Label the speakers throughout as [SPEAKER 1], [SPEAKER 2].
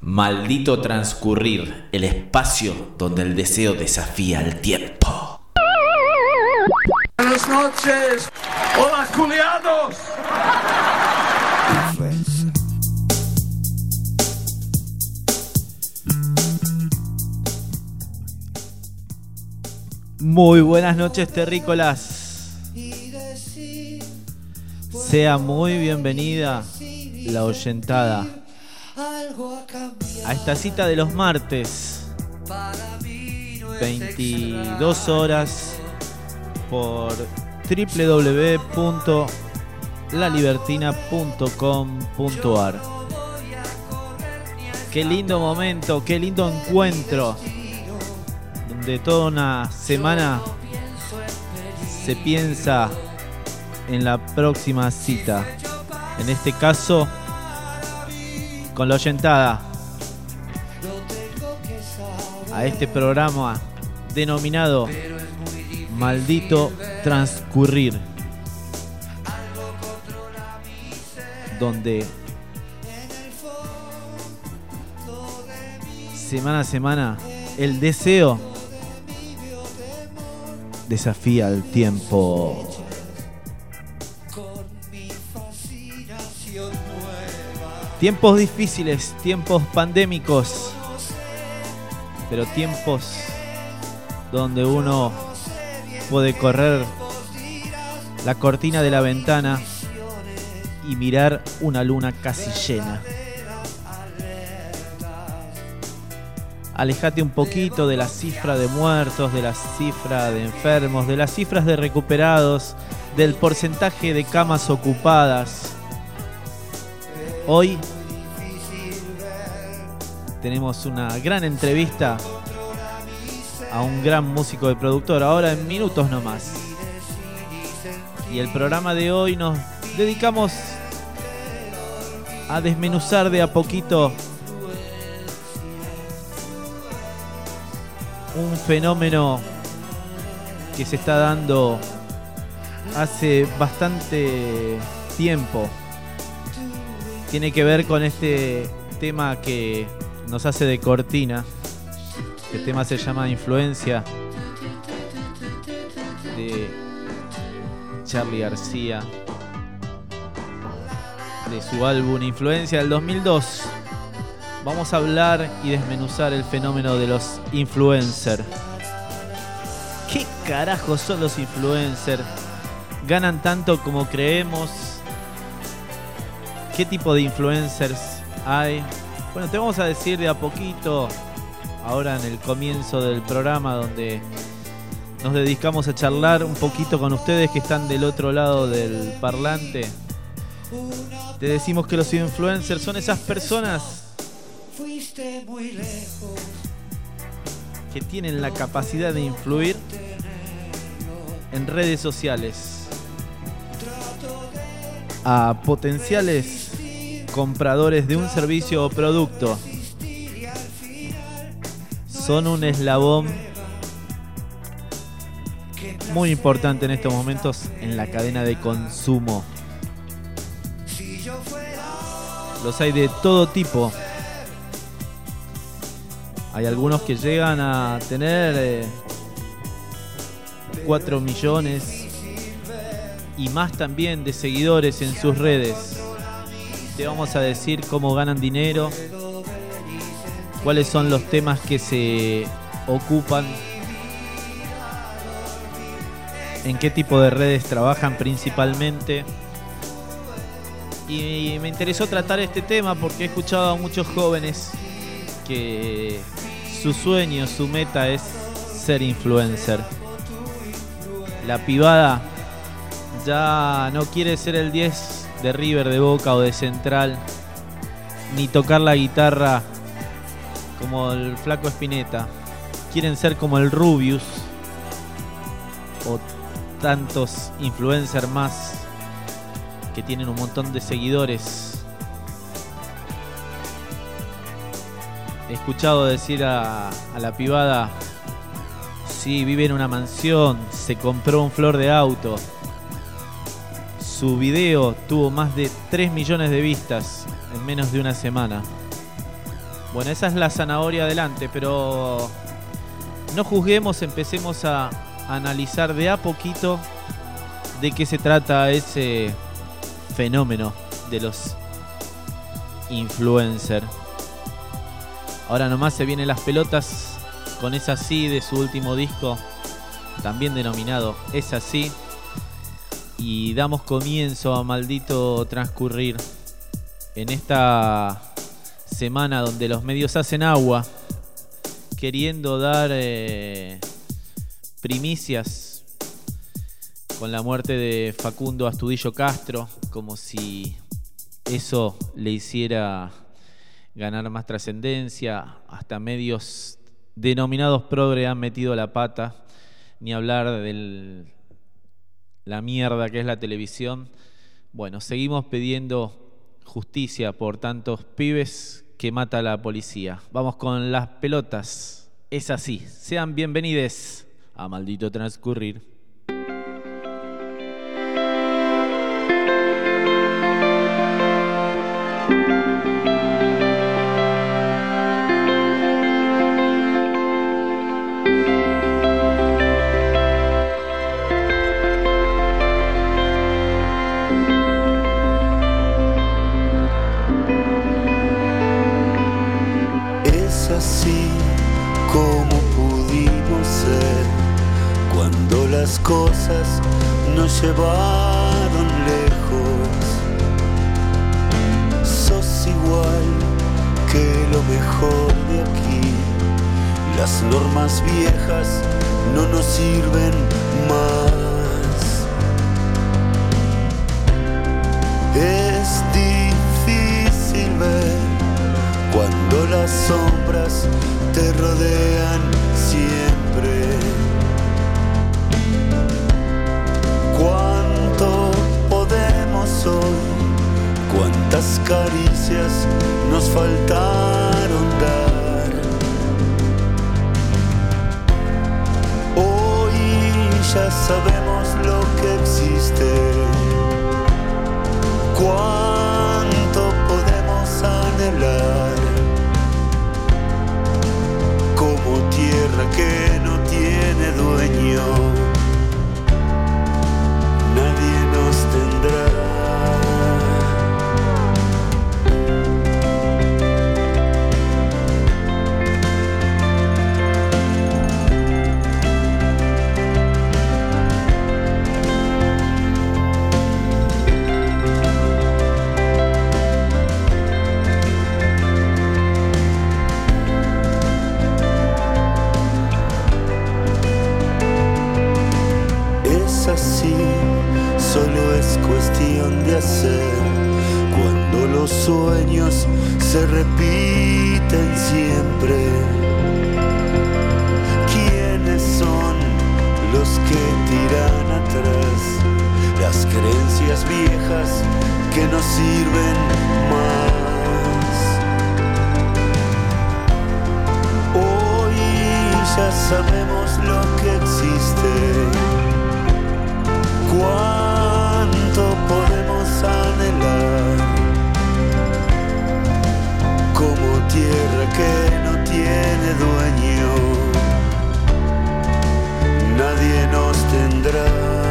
[SPEAKER 1] Maldito transcurrir, el espacio donde el deseo desafía el tiempo.
[SPEAKER 2] Buenas noches. Hola, culiados.
[SPEAKER 3] Muy buenas noches, terrícolas. Sea muy bienvenida la oyentada a esta cita de los martes, 22 horas por www.lalibertina.com.ar. Qué lindo momento, qué lindo encuentro donde toda una semana se piensa en la próxima cita. En este caso, con la oyentada a este programa denominado Maldito Transcurrir, donde semana a semana el deseo desafía el tiempo. Tiempos difíciles, tiempos pandémicos, pero tiempos donde uno puede correr la cortina de la ventana y mirar una luna casi llena. Alejate un poquito de la cifra de muertos, de la cifra de enfermos, de las cifras de recuperados, del porcentaje de camas ocupadas. Hoy tenemos una gran entrevista a un gran músico de productor, ahora en minutos nomás. Y el programa de hoy nos dedicamos a desmenuzar de a poquito un fenómeno que se está dando hace bastante tiempo. Tiene que ver con este tema que nos hace de cortina. El tema se llama Influencia de Charlie García de su álbum Influencia del 2002 vamos a hablar y desmenuzar el fenómeno de los influencers. ¿Qué carajos son los influencers? ¿Ganan tanto como creemos? ¿Qué tipo de influencers hay? Bueno, te vamos a decir de a poquito, ahora en el comienzo del programa, donde nos dedicamos a charlar un poquito con ustedes que están del otro lado del parlante. Te decimos que los influencers son esas personas. Que tienen la capacidad de influir en redes sociales a potenciales compradores de un servicio o producto. Son un eslabón muy importante en estos momentos en la cadena de consumo. Los hay de todo tipo. Hay algunos que llegan a tener 4 eh, millones y más también de seguidores en sus redes. Te vamos a decir cómo ganan dinero, cuáles son los temas que se ocupan, en qué tipo de redes trabajan principalmente. Y me interesó tratar este tema porque he escuchado a muchos jóvenes que su sueño, su meta es ser influencer. La pibada ya no quiere ser el 10 de River, de Boca o de Central, ni tocar la guitarra como el flaco Espineta. Quieren ser como el Rubius o tantos influencers más que tienen un montón de seguidores he escuchado decir a, la pibada, sí, vive en una mansión, se compró un flor de auto, Su video tuvo más de 3 millones de vistas en menos de una semana. Bueno, esa es la zanahoria adelante, pero no juzguemos, empecemos a analizar de a poquito de qué se trata ese fenómeno de los influencers. Ahora nomás se vienen las pelotas con esa sí de su último disco, también denominado Es así. Y damos comienzo a maldito transcurrir en esta semana donde los medios hacen agua, queriendo dar eh, primicias con la muerte de Facundo Astudillo Castro, como si eso le hiciera ganar más trascendencia, hasta medios denominados progre han metido la pata, ni hablar de la mierda que es la televisión. Bueno, seguimos pidiendo justicia por tantos pibes que mata la policía. Vamos con las pelotas. Es así. Sean bienvenidos a Maldito Transcurrir.
[SPEAKER 4] Cosas nos llevaron lejos. Sos igual que lo mejor de aquí. Las normas viejas no nos sirven más. Es difícil ver cuando las sombras te rodean siempre. ¿Cuántas caricias nos faltaron dar? Hoy ya sabemos lo que existe. ¿Cuánto podemos anhelar? Como tierra que no tiene dueño cuando los sueños se repiten siempre. ¿Quiénes son los que tiran atrás las creencias viejas que no sirven más? Hoy ya sabemos lo que existe. ¿Cuánto anhelar como tierra que no tiene dueño. Nadie nos tendrá.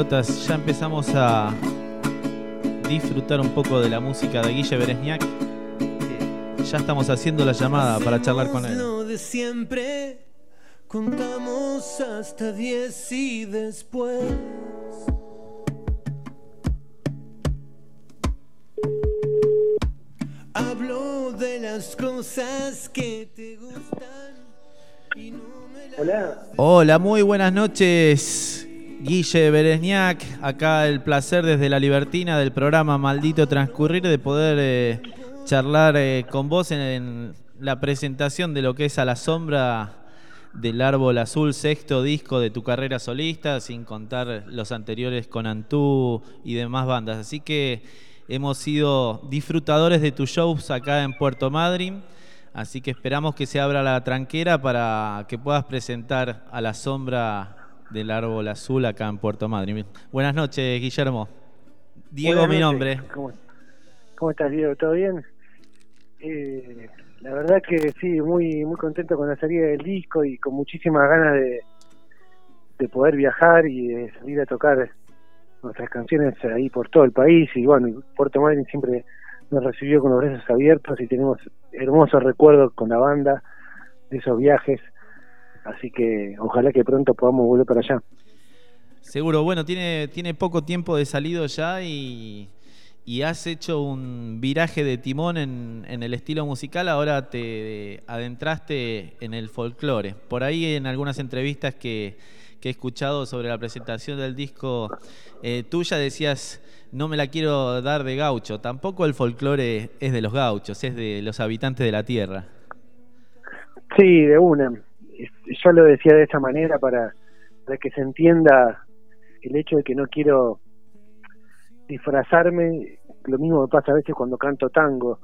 [SPEAKER 3] Pelotas, ya empezamos a disfrutar un poco de la música de Guille Beresniak. Ya estamos haciendo la llamada para charlar con él.
[SPEAKER 5] de siempre, contamos hasta 10 y después. Hablo de las cosas que te gustan y no me las
[SPEAKER 6] Hola,
[SPEAKER 3] Hola, muy buenas noches. Guille Beresniak, acá el placer desde la Libertina del programa Maldito Transcurrir de poder eh, charlar eh, con vos en, en la presentación de lo que es A la Sombra del Árbol Azul, sexto disco de tu carrera solista, sin contar los anteriores con Antú y demás bandas. Así que hemos sido disfrutadores de tus shows acá en Puerto Madryn. Así que esperamos que se abra la tranquera para que puedas presentar a la sombra del árbol azul acá en Puerto Madryn. Buenas noches, Guillermo. Diego, mi nombre.
[SPEAKER 6] ¿Cómo, cómo estás, Diego? ¿Todo bien? Eh, la verdad que sí, muy muy contento con la salida del disco y con muchísimas ganas de, de poder viajar y de salir a tocar nuestras canciones ahí por todo el país. Y bueno, Puerto Madryn siempre nos recibió con los brazos abiertos y tenemos hermosos recuerdos con la banda de esos viajes. Así que ojalá que pronto podamos volver para allá.
[SPEAKER 3] Seguro, bueno, tiene, tiene poco tiempo de salido ya y, y has hecho un viraje de timón en, en el estilo musical, ahora te adentraste en el folclore. Por ahí en algunas entrevistas que, que he escuchado sobre la presentación del disco eh, tuya decías, no me la quiero dar de gaucho, tampoco el folclore es de los gauchos, es de los habitantes de la tierra.
[SPEAKER 6] Sí, de una. Yo lo decía de esa manera para, para que se entienda el hecho de que no quiero disfrazarme. Lo mismo me pasa a veces cuando canto tango,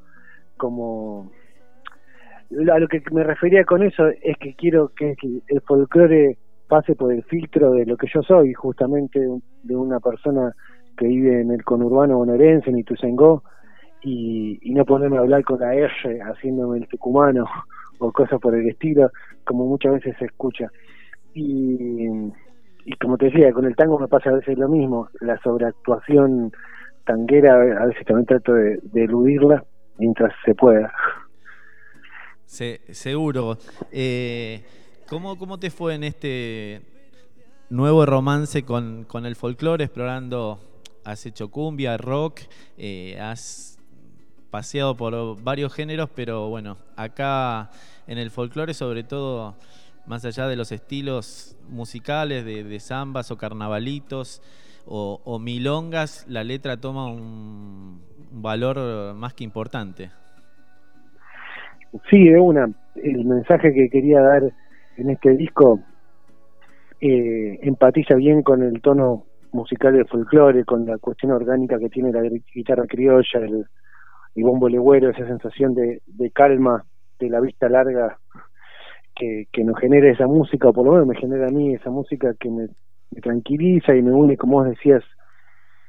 [SPEAKER 6] como a lo que me refería con eso es que quiero que el folclore pase por el filtro de lo que yo soy, justamente de una persona que vive en el conurbano bonaerense, en Ituzaingó, y, y no ponerme a hablar con la R haciéndome el tucumano o cosas por el estilo, como muchas veces se escucha. Y, y como te decía, con el tango me pasa a veces lo mismo, la sobreactuación tanguera, a veces también trato de, eludirla mientras se pueda.
[SPEAKER 3] Se- seguro. Eh, ¿cómo, ¿Cómo te fue en este nuevo romance con, con el folclore, explorando, has hecho cumbia, rock, eh, has paseado por varios géneros, pero bueno, acá en el folclore sobre todo, más allá de los estilos musicales, de, de zambas o carnavalitos o, milongas, la letra toma un, valor más que importante.
[SPEAKER 6] Sí, de una. El mensaje que quería dar en este disco eh, empatiza bien con el tono musical del folclore, con la cuestión orgánica que tiene la guitarra criolla, el, el bombo legüero, esa sensación de, de calma, de la vista larga que, que nos genera esa música, o por lo menos me genera a mí esa música que me, me tranquiliza y me une, como vos decías,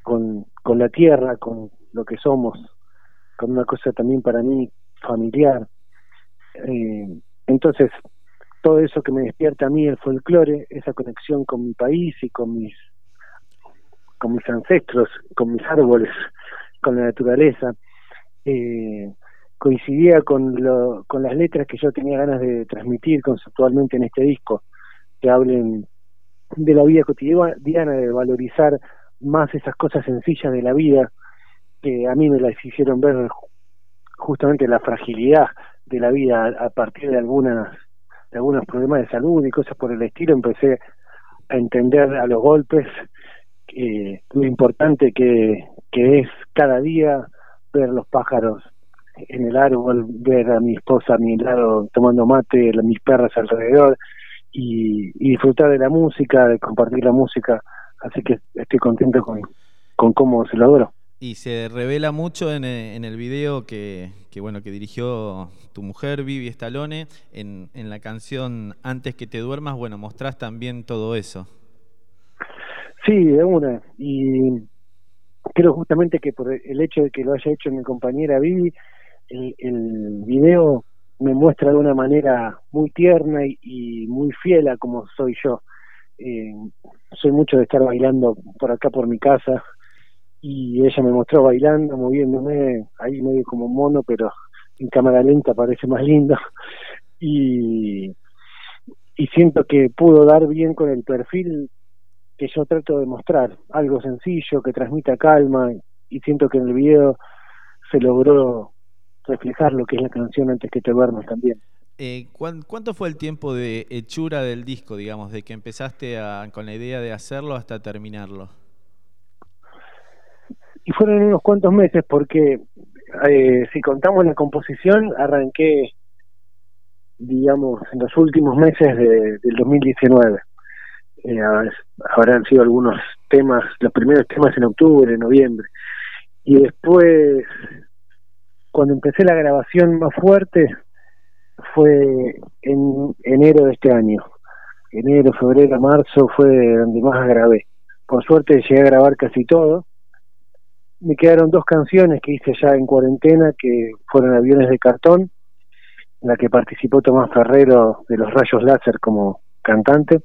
[SPEAKER 6] con, con la tierra, con lo que somos, con una cosa también para mí familiar. Eh, entonces, todo eso que me despierta a mí el folclore, esa conexión con mi país y con mis con mis ancestros, con mis árboles, con la naturaleza, eh, coincidía con, lo, con las letras que yo tenía ganas de transmitir conceptualmente en este disco, que hablen de la vida cotidiana, de valorizar más esas cosas sencillas de la vida que a mí me las hicieron ver ju- justamente la fragilidad de la vida a, partir de algunas de algunos problemas de salud y cosas por el estilo. Empecé a entender a los golpes eh, lo importante que es cada día ver los pájaros en el árbol, ver a mi esposa a mi lado tomando mate, a mis perras alrededor y, y disfrutar de la música, de compartir la música. Así que estoy contento con, con cómo se logró.
[SPEAKER 3] Y se revela mucho en, eh, en el video que, que, bueno que dirigió tu mujer, Vivi Stallone, en, en la canción Antes que te duermas, bueno, mostrás también todo eso.
[SPEAKER 6] Sí, de una. Y creo justamente que por el hecho de que lo haya hecho mi compañera Vivi, el, el video me muestra de una manera muy tierna y, muy fiel a como soy yo. Eh, soy mucho de estar bailando por acá por mi casa y ella me mostró bailando, moviéndome ahí medio como mono, pero en cámara lenta parece más lindo y, y siento que pudo dar bien con el perfil que yo trato de mostrar, algo sencillo, que transmita calma y siento que en el video se logró reflejar lo que es la canción antes que te duermas también.
[SPEAKER 3] Eh, ¿cuán- ¿Cuánto fue el tiempo de hechura del disco, digamos, de que empezaste a- con la idea de hacerlo hasta terminarlo?
[SPEAKER 6] Y fueron unos cuantos meses porque eh, si contamos la composición, arranqué, digamos, en los últimos meses de- del 2019. Eh, habrán sido algunos temas, los primeros temas en octubre, noviembre. Y después, cuando empecé la grabación más fuerte, fue en enero de este año. Enero, febrero, marzo fue donde más grabé. Por suerte llegué a grabar casi todo. Me quedaron dos canciones que hice ya en cuarentena, que fueron Aviones de Cartón, en la que participó Tomás Ferrero de los Rayos Láser como cantante,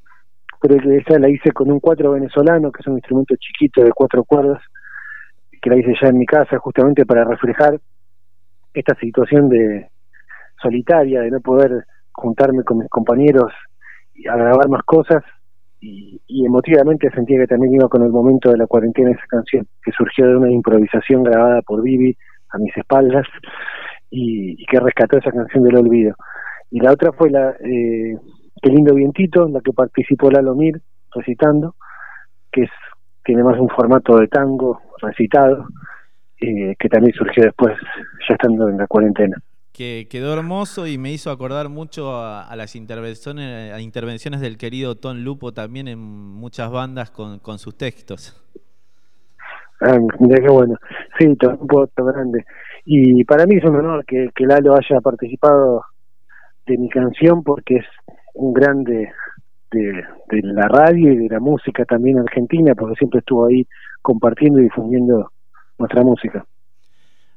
[SPEAKER 6] pero esa la hice con un cuatro venezolano, que es un instrumento chiquito de cuatro cuerdas, que la hice ya en mi casa justamente para reflejar esta situación de solitaria, de no poder juntarme con mis compañeros y a grabar más cosas y, y emotivamente sentía que también iba con el momento de la cuarentena esa canción, que surgió de una improvisación grabada por Vivi a mis espaldas y, y que rescató esa canción del olvido. Y la otra fue la eh, Qué lindo vientito, en la que participó Lalo Mir recitando, que es tiene más un formato de tango recitado, eh, que también surgió después, ya estando en la cuarentena.
[SPEAKER 3] Que quedó hermoso y me hizo acordar mucho a, a las intervenciones, a intervenciones del querido Ton Lupo también en muchas bandas con, con sus textos.
[SPEAKER 6] Ah, mira qué bueno. Sí, un voto grande. Y para mí es un honor que, que Lalo haya participado de mi canción porque es un grande de, la radio y de la música también argentina, porque siempre estuvo ahí compartiendo y difundiendo nuestra música.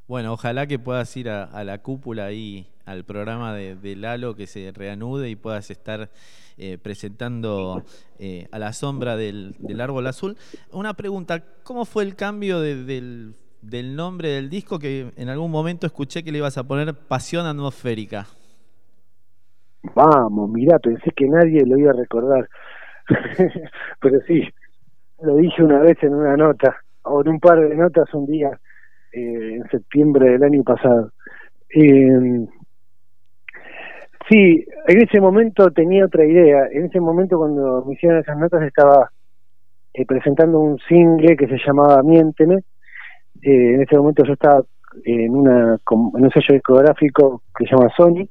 [SPEAKER 3] Bueno, ojalá que puedas ir a, la cúpula ahí, al programa de, Lalo, que se reanude y puedas estar eh, presentando eh, a la sombra del, árbol azul. Una pregunta, ¿cómo fue el cambio de- del nombre del disco que en algún momento escuché que le ibas a poner Pasión Atmosférica?
[SPEAKER 6] Vamos, mirá, pensé que nadie lo iba a recordar. Pero sí, lo dije una vez en una nota, o en un par de notas un día, eh, en septiembre del año pasado. Eh, sí, en ese momento tenía otra idea. En ese momento, cuando me hicieron esas notas, estaba eh, presentando un single que se llamaba Miénteme. Eh, en ese momento yo estaba en, una, en un sello discográfico que se llama Sony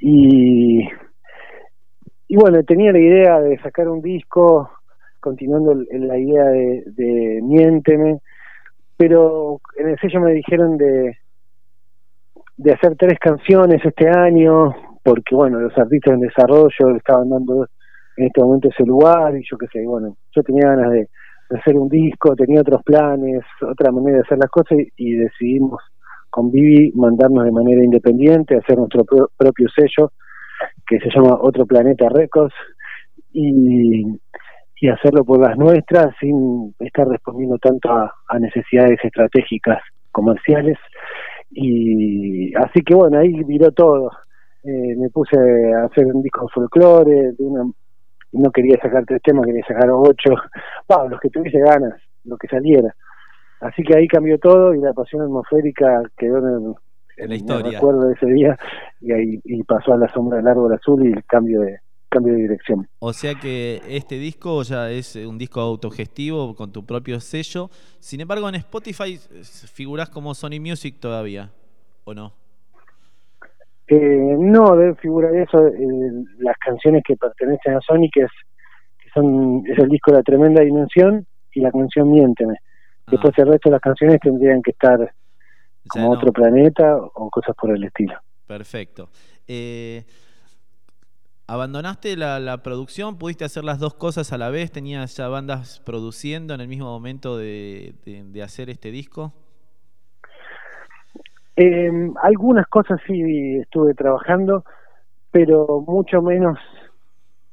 [SPEAKER 6] y y bueno tenía la idea de sacar un disco continuando la idea de, de miénteme pero en el sello me dijeron de de hacer tres canciones este año porque bueno los artistas en desarrollo estaban dando en este momento ese lugar y yo qué sé bueno yo tenía ganas de, hacer un disco tenía otros planes otra manera de hacer las cosas y decidimos con Vivi mandarnos de manera independiente, hacer nuestro pro- propio sello que se llama Otro Planeta Records y, y hacerlo por las nuestras sin estar respondiendo tanto a, necesidades estratégicas comerciales. Y así que bueno ahí viró todo. Eh, me puse a hacer un disco folclore no quería sacar tres temas quería sacar ocho. Va los que tuviese ganas lo que saliera Así que ahí cambió todo y la pasión atmosférica quedó en el,
[SPEAKER 3] En la historia.
[SPEAKER 6] recuerdo de ese día y ahí y pasó a la sombra del árbol azul y el cambio de cambio de dirección.
[SPEAKER 3] O sea que este disco ya es un disco autogestivo con tu propio sello. Sin embargo, en Spotify figurás como Sony Music todavía, ¿o no?
[SPEAKER 6] Eh, no debe figurar eso eh, las canciones que pertenecen a Sony que es que son es el disco La Tremenda Dimensión y la canción Miénteme. Después el resto de las canciones tendrían que estar
[SPEAKER 3] Ya
[SPEAKER 6] como
[SPEAKER 3] no.
[SPEAKER 6] otro planeta o cosas por el estilo.
[SPEAKER 3] Perfecto. Eh, ¿Abandonaste la, la producción? ¿Pudiste hacer las dos cosas a la vez? ¿Tenías ya bandas produciendo en el mismo momento de, de- de hacer este disco?
[SPEAKER 6] Eh, algunas cosas sí estuve trabajando, pero mucho menos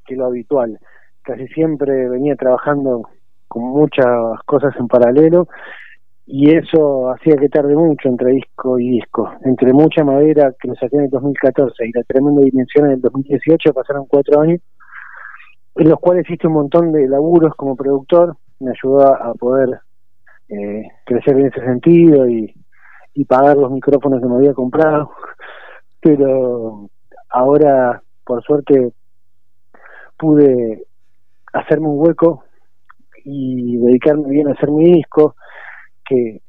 [SPEAKER 6] que lo habitual. casi siempre venía trabajando con muchas cosas en paralelo y eso hacía que tarde mucho entre disco y disco. Entre mucha madera que me saqué en el 2014 y la tremenda dimensión en el 2018 pasaron cuatro años, en los cuales hice un montón de laburos como productor, me ayudó a poder eh, crecer en ese sentido y, y pagar los micrófonos que me había comprado, pero ahora por suerte pude hacerme un hueco y dedicarme bien a hacer mi disco, que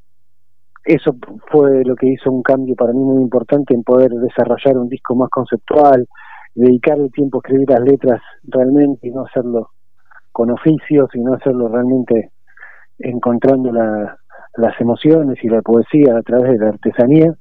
[SPEAKER 6] eso fue lo que hizo un cambio para mí muy importante en poder desarrollar un disco más conceptual, dedicar el tiempo a escribir las letras realmente y no hacerlo con oficios y no hacerlo realmente encontrando las emociones y la poesía a través de la artesanía.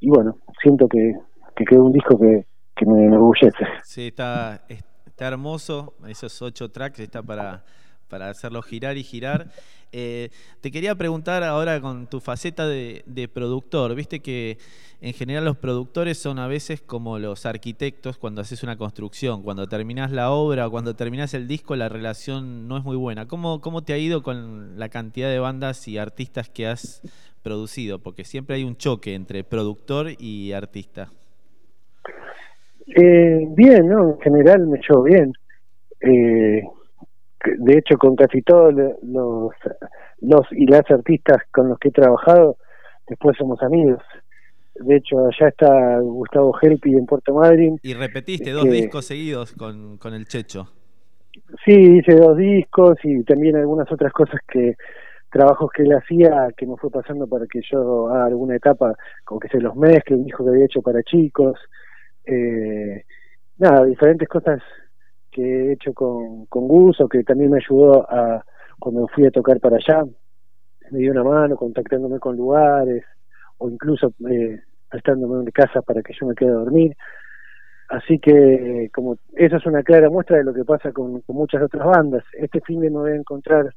[SPEAKER 6] Y bueno, siento que, que quedó un disco que, que me enorgullece.
[SPEAKER 3] Sí, está, está hermoso, esos ocho tracks, está para para hacerlo girar y girar. Eh, te quería preguntar ahora con tu faceta de, productor, viste que en general los productores son a veces como los arquitectos cuando haces una construcción, cuando terminas la obra o cuando terminas el disco la relación no es muy buena. ¿Cómo, ¿Cómo te ha ido con la cantidad de bandas y artistas que has producido? Porque siempre hay un choque entre productor y artista.
[SPEAKER 6] Eh, bien, ¿no? En general me echó bien. Eh, de hecho con casi todos los, los y las artistas con los que he trabajado, después somos amigos. De hecho, allá está Gustavo Helpi en Puerto Madryn.
[SPEAKER 3] Y repetiste dos discos seguidos con, con el Checho.
[SPEAKER 6] Sí, hice dos discos y también algunas otras cosas que trabajos que él hacía que me fue pasando para que yo haga alguna etapa, como que se los mezcle, un disco que había hecho para chicos. Eh, nada, diferentes cosas que he hecho con, con Guso, que también me ayudó a cuando fui a tocar para allá, me dio una mano contactándome con lugares o incluso eh, prestándome una casa para que yo me quede a dormir. Así que como eso es una clara muestra de lo que pasa con, muchas otras bandas. Este fin de me voy a encontrar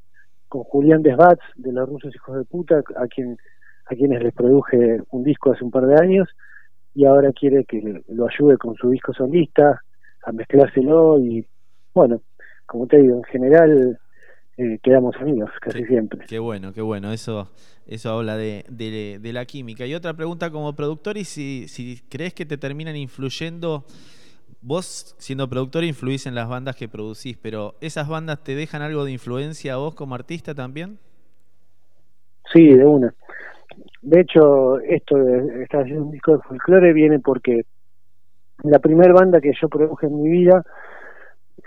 [SPEAKER 6] con Julián Desbats de los rusos hijos de puta, a quien a quienes les produje un disco hace un par de años y ahora quiere que lo ayude con su disco solista a mezclárselo y bueno, como te digo, en general eh, quedamos amigos casi siempre.
[SPEAKER 3] Qué bueno, qué bueno, eso eso habla de, de, la química. Y otra pregunta como productor, y si, si crees que te terminan influyendo, vos siendo productor influís en las bandas que producís, pero ¿esas bandas te dejan algo de influencia a vos como artista también?
[SPEAKER 6] Sí, de una. De hecho, esto de estar haciendo un disco de folclore viene porque la primera banda que yo produje en mi vida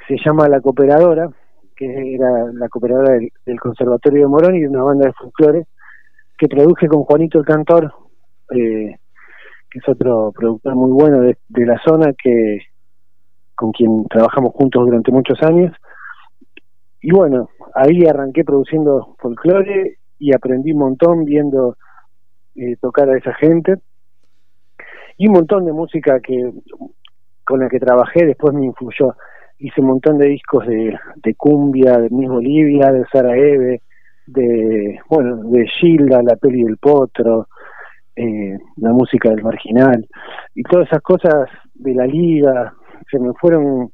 [SPEAKER 6] se llama La Cooperadora, que era la cooperadora del, Conservatorio de Morón y una banda de folclore, que produje con Juanito el Cantor, eh, que es otro productor muy bueno de, la zona, que con quien trabajamos juntos durante muchos años. Y bueno, ahí arranqué produciendo folclore y aprendí un montón viendo eh, tocar a esa gente y un montón de música que con la que trabajé después me influyó. Hice un montón de discos de, de cumbia, de Miss Bolivia, de Sara Eve, de, bueno, de Gilda, la peli del potro, eh, la música del marginal, y todas esas cosas de la liga, se me fueron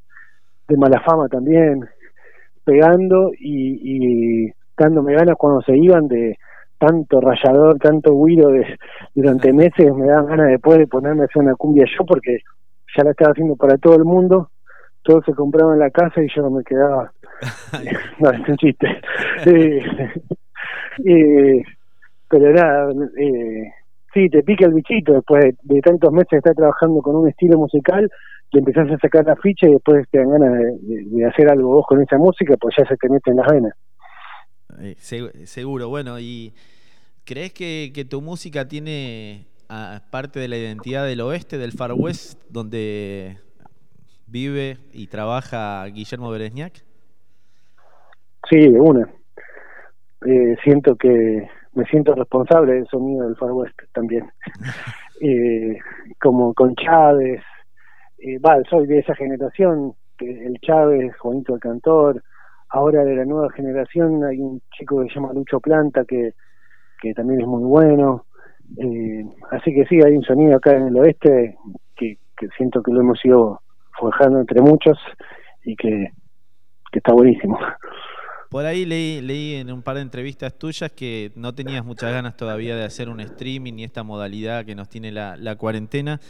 [SPEAKER 6] de mala fama también, pegando y, y dándome ganas cuando se iban de, tanto rayador, tanto huido de, durante meses, me daban ganas después de ponerme a hacer una cumbia yo porque ya la estaba haciendo para todo el mundo, todo se compraba en la casa y yo no me quedaba. no, es un chiste. eh, eh, pero nada, eh, sí, te pica el bichito después de, tantos meses de estar trabajando con un estilo musical, y empezás a sacar la ficha y después te dan ganas de, hacer algo vos con esa música, pues ya se te mete en las venas.
[SPEAKER 3] Seguro, bueno, y ¿crees que, tu música tiene parte de la identidad del oeste, del Far West, donde vive y trabaja Guillermo Beresniak?
[SPEAKER 6] Sí, de una. Eh, siento que me siento responsable del sonido del Far West también. eh, como con Chávez, eh, soy de esa generación, el Chávez, Juanito el Cantor, Ahora de la nueva generación hay un chico que se llama Lucho Planta que, que también es muy bueno. Eh, así que sí, hay un sonido acá en el oeste que, siento que lo hemos ido forjando entre muchos y que que está buenísimo.
[SPEAKER 3] Por ahí leí, leí en un par de entrevistas tuyas que no tenías muchas ganas todavía de hacer un streaming y esta modalidad que nos tiene la, la cuarentena.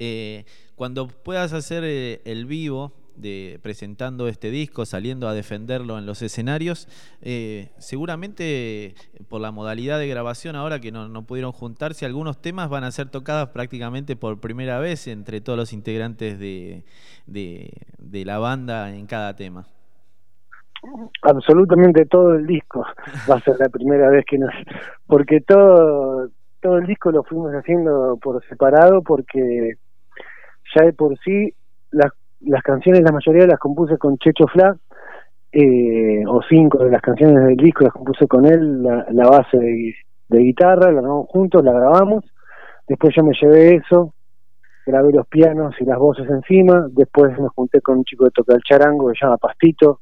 [SPEAKER 3] Eh, cuando puedas hacer eh, el vivo, de presentando este disco, saliendo a defenderlo en los escenarios. Eh, seguramente por la modalidad de grabación ahora que no, no, pudieron juntarse, algunos temas van a ser tocados prácticamente por primera vez entre todos los integrantes de, de, de la banda en cada tema.
[SPEAKER 6] Absolutamente todo el disco va a ser la primera vez que nos... Porque todo, todo el disco lo fuimos haciendo por separado porque ya de por sí las, las canciones, la mayoría las compuse con Checho Fla, eh, o cinco de las canciones del disco las compuse con él, la, la base de, guitarra, la grabamos juntos, la grabamos, después yo me llevé eso, grabé los pianos y las voces encima, después me junté con un chico que toca el charango que se llama Pastito,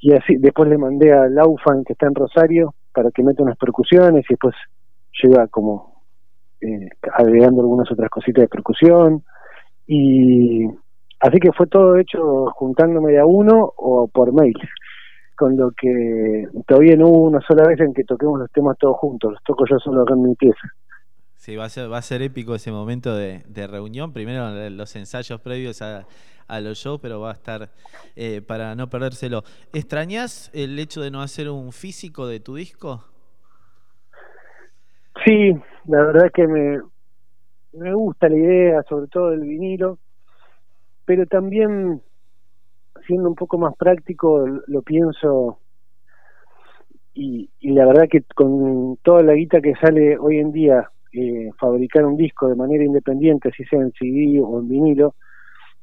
[SPEAKER 6] y así después le mandé a Laufan que está en Rosario para que meta unas percusiones y después llega como eh, agregando algunas otras cositas de percusión y así que fue todo hecho juntándome de a uno o por mail con lo que todavía no hubo una sola vez en que toquemos los temas todos juntos los toco yo solo acá en mi pieza
[SPEAKER 3] Sí, va a ser, va a ser épico ese momento de, de reunión. Primero los ensayos previos a, a los shows, pero va a estar eh, para no perdérselo. ¿Extrañas el hecho de no hacer un físico de tu disco?
[SPEAKER 6] Sí, la verdad que me, me gusta la idea, sobre todo del vinilo, pero también siendo un poco más práctico lo pienso y, y la verdad que con toda la guita que sale hoy en día eh, fabricar un disco de manera independiente, si sea en CD o en vinilo,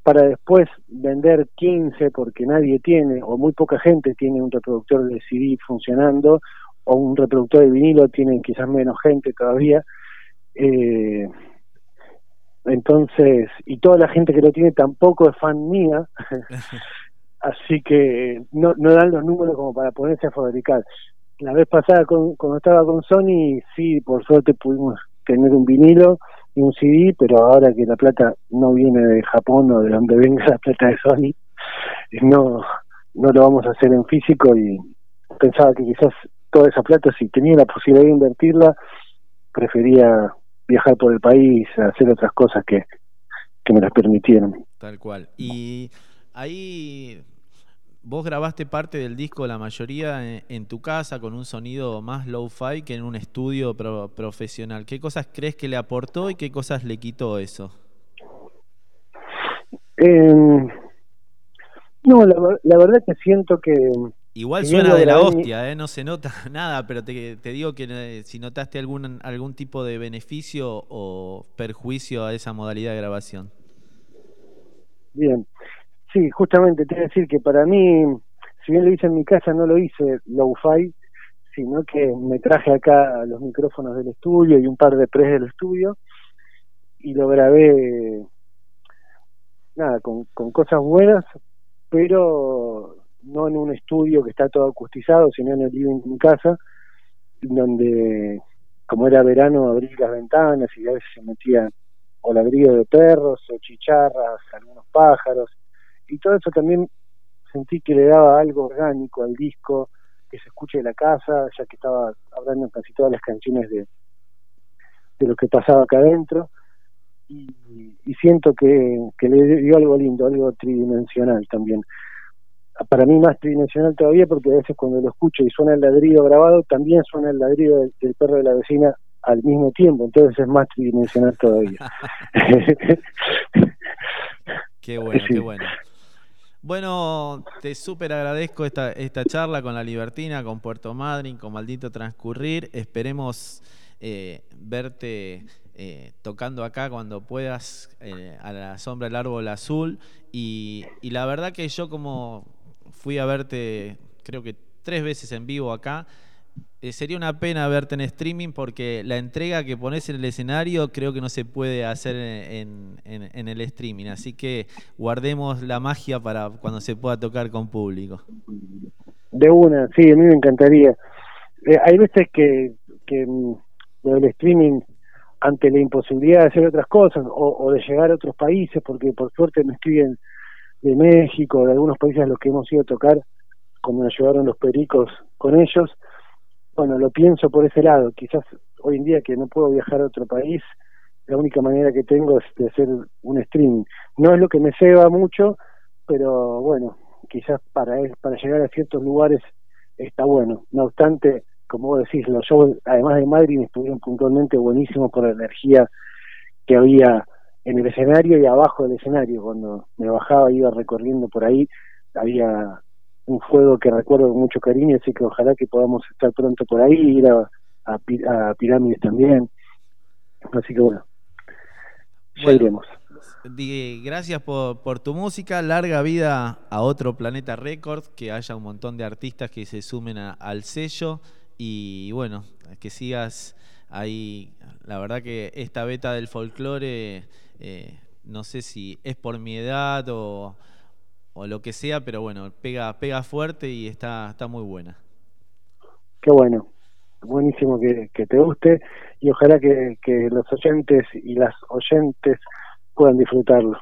[SPEAKER 6] para después vender 15 porque nadie tiene o muy poca gente tiene un reproductor de CD funcionando o un reproductor de vinilo tienen quizás menos gente todavía. Eh, entonces, y toda la gente que lo tiene tampoco es fan mía, así que no, no dan los números como para ponerse a fabricar. La vez pasada con, cuando estaba con Sony, sí, por suerte pudimos tener un vinilo y un CD, pero ahora que la plata no viene de Japón o de donde venga la plata de Sony, no, no lo vamos a hacer en físico y pensaba que quizás toda esa plata, si tenía la posibilidad de invertirla, prefería viajar por el país, hacer otras cosas que, que me las permitieran.
[SPEAKER 3] Tal cual. Y ahí vos grabaste parte del disco, la mayoría, en, en tu casa con un sonido más low-fi que en un estudio pro, profesional. ¿Qué cosas crees que le aportó y qué cosas le quitó eso?
[SPEAKER 6] Eh, no, la, la, verdad que siento que...
[SPEAKER 3] Igual suena de la hostia, ¿eh? no se nota nada, pero te, te digo que eh, si notaste algún, algún tipo de beneficio o perjuicio a esa modalidad de grabación.
[SPEAKER 6] Bien, Sí, justamente te voy a decir que para mí, si bien lo hice en mi casa, no lo hice low-fi, sino que me traje acá los micrófonos del estudio y un par de pres del estudio y lo grabé, nada, con, con cosas buenas, pero no en un estudio que está todo acustizado, sino en el living de mi casa, donde, como era verano, abrí las ventanas y a veces se metían o ladrillo de perros o chicharras, algunos pájaros, y todo eso también sentí que le daba algo orgánico al disco, que se escuche de la casa, ya que estaba hablando casi todas las canciones de, de lo que pasaba acá adentro, y, y siento que, que le dio algo lindo, algo tridimensional también. Para mí más tridimensional todavía porque a veces cuando lo escucho y suena el ladrillo grabado, también suena el ladrillo del, del perro de la vecina al mismo tiempo, entonces es más tridimensional todavía.
[SPEAKER 3] qué bueno, sí. qué bueno. Bueno, te súper agradezco esta, esta charla con la Libertina, con Puerto Madryn, con Maldito Transcurrir. Esperemos eh, verte eh, tocando acá cuando puedas eh, a la sombra del árbol azul. Y, y, la verdad que yo como fui a verte, creo que tres veces en vivo acá, eh, sería una pena verte en streaming porque la entrega que pones en el escenario creo que no se puede hacer en, en, en, el streaming. Así que guardemos la magia para cuando se pueda tocar con público.
[SPEAKER 6] De una, sí, a mí me encantaría. Eh, hay veces que, que lo del streaming, ante la imposibilidad de hacer otras cosas o, o, de llegar a otros países, porque por suerte me escriben de México, de algunos países a los que hemos ido a tocar, como nos llevaron los pericos con ellos. Bueno, lo pienso por ese lado. Quizás hoy en día que no puedo viajar a otro país, la única manera que tengo es de hacer un streaming. No es lo que me ceba mucho, pero bueno, quizás para para llegar a ciertos lugares está bueno. No obstante, como vos decís, los shows, además de Madrid, estuvieron puntualmente buenísimos por la energía que había en el escenario y abajo del escenario. Cuando me bajaba, iba recorriendo por ahí, había un fuego que recuerdo con mucho cariño, así que ojalá que podamos estar pronto por ahí, ir a, a, Pirámides también. Así que bueno, ya iremos.
[SPEAKER 3] Gracias por, por, tu música, larga vida a otro Planeta Record, que haya un montón de artistas que se sumen al sello y bueno, que sigas ahí. La verdad que esta beta del folclore, eh, no sé si es por mi edad o, lo que sea, pero bueno, pega, pega fuerte y está, está muy buena.
[SPEAKER 6] Qué bueno, buenísimo que, te guste y ojalá que, que los oyentes y las oyentes puedan disfrutarlo.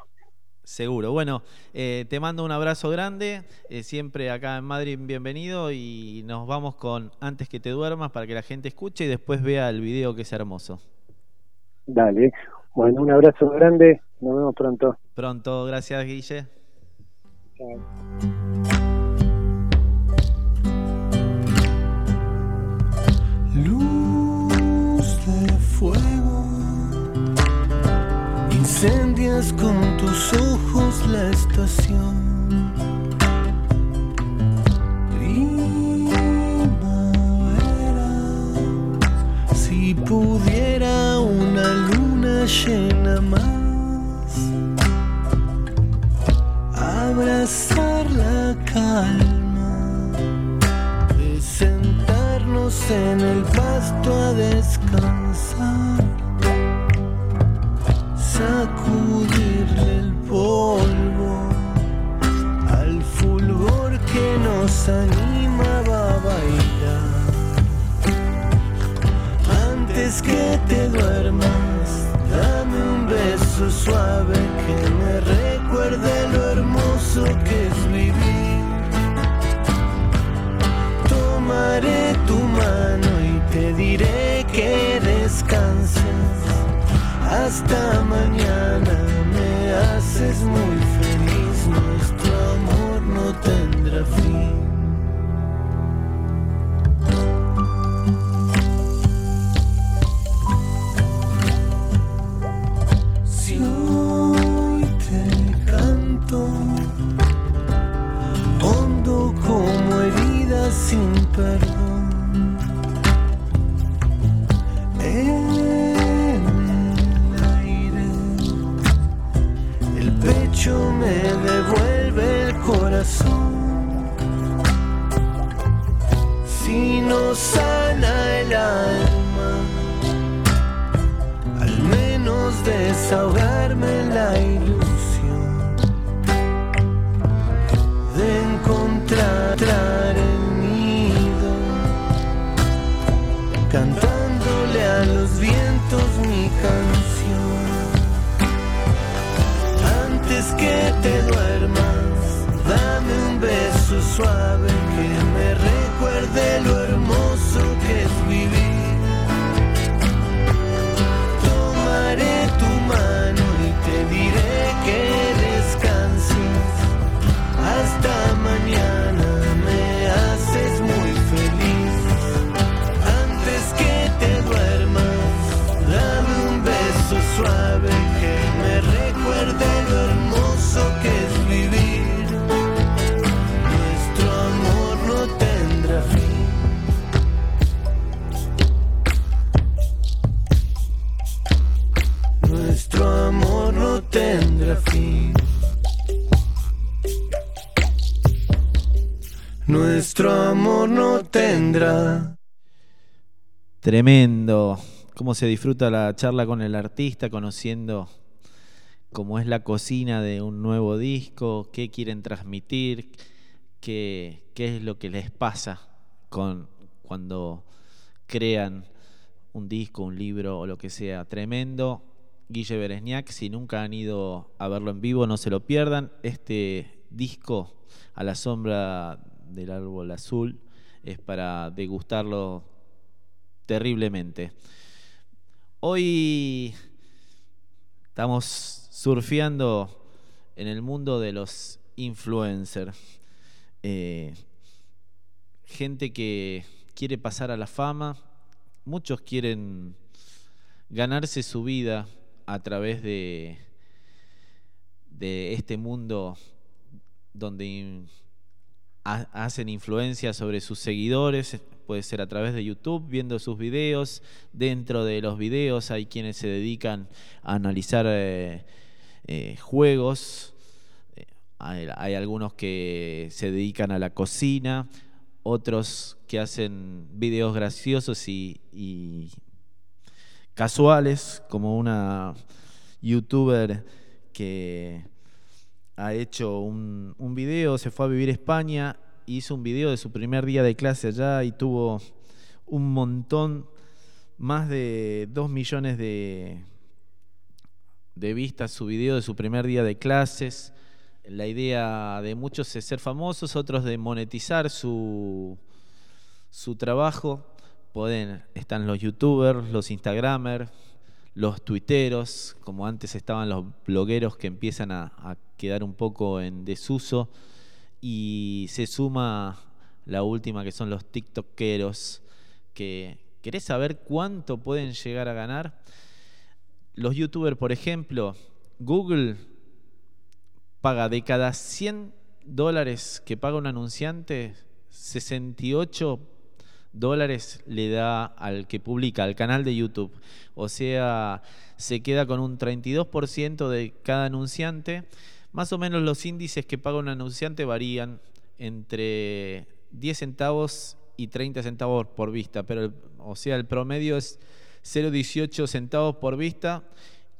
[SPEAKER 3] Seguro. Bueno, eh, te mando un abrazo grande. Eh, siempre acá en Madrid, bienvenido. Y nos vamos con Antes que te duermas para que la gente escuche y después vea el video que es hermoso.
[SPEAKER 6] Dale. Bueno, un abrazo grande. Nos vemos pronto.
[SPEAKER 3] Pronto. Gracias, Guille.
[SPEAKER 5] Luz de fuego Incendias con tus ojos la estación. Primavera, si pudiera una llena más, abrazar la calma. De sentarnos en el pasto a descansar. Sacudirle el polvo al fulgor que nos animaba a bailar. Antes que
[SPEAKER 3] Tremendo. Cómo se disfruta la charla con el artista, conociendo cómo es la cocina de un nuevo disco, qué quieren transmitir, qué, qué es lo que les pasa con, cuando crean un disco, un libro o lo que sea. Tremendo. Guille Beresniak. Si nunca han ido a verlo en vivo, no se lo pierdan. Este disco, A la sombra del árbol azul, es para degustarlo terriblemente. Hoy estamos surfeando en el mundo de los influencers. Eh, gente que quiere pasar a la fama, muchos quieren ganarse su vida a través de, de este mundo donde hacen influencia sobre sus seguidores, puede ser a través de YouTube, viendo sus videos. Dentro de los videos hay quienes se dedican a analizar eh, eh, juegos, eh, hay, algunos que se dedican a la cocina, otros que hacen videos graciosos y, casuales, como una youtuber que ha hecho un, un, video, se fue a vivir a España, hizo un video de su primer día de clase allá y tuvo un montón, más de dos millones de, de vistas su video de su primer día de clases. La idea de muchos es ser famosos, otros de monetizar su, su trabajo. Pueden, están los youtubers, los instagramers, los tuiteros, como antes estaban los blogueros que empiezan a, quedar un poco en desuso. Y se suma la última que son los tiktokeros, que querés saber cuánto pueden llegar a ganar. Los youtubers, por ejemplo, Google paga de cada 100 dólares que paga un anunciante, 68 dólares le da al que publica, al canal de YouTube. O sea, se queda con un 32% de cada anunciante. Más o menos los índices que paga un anunciante varían entre 10 centavos y 30 centavos por vista, pero o sea, el promedio es 0,18 centavos por vista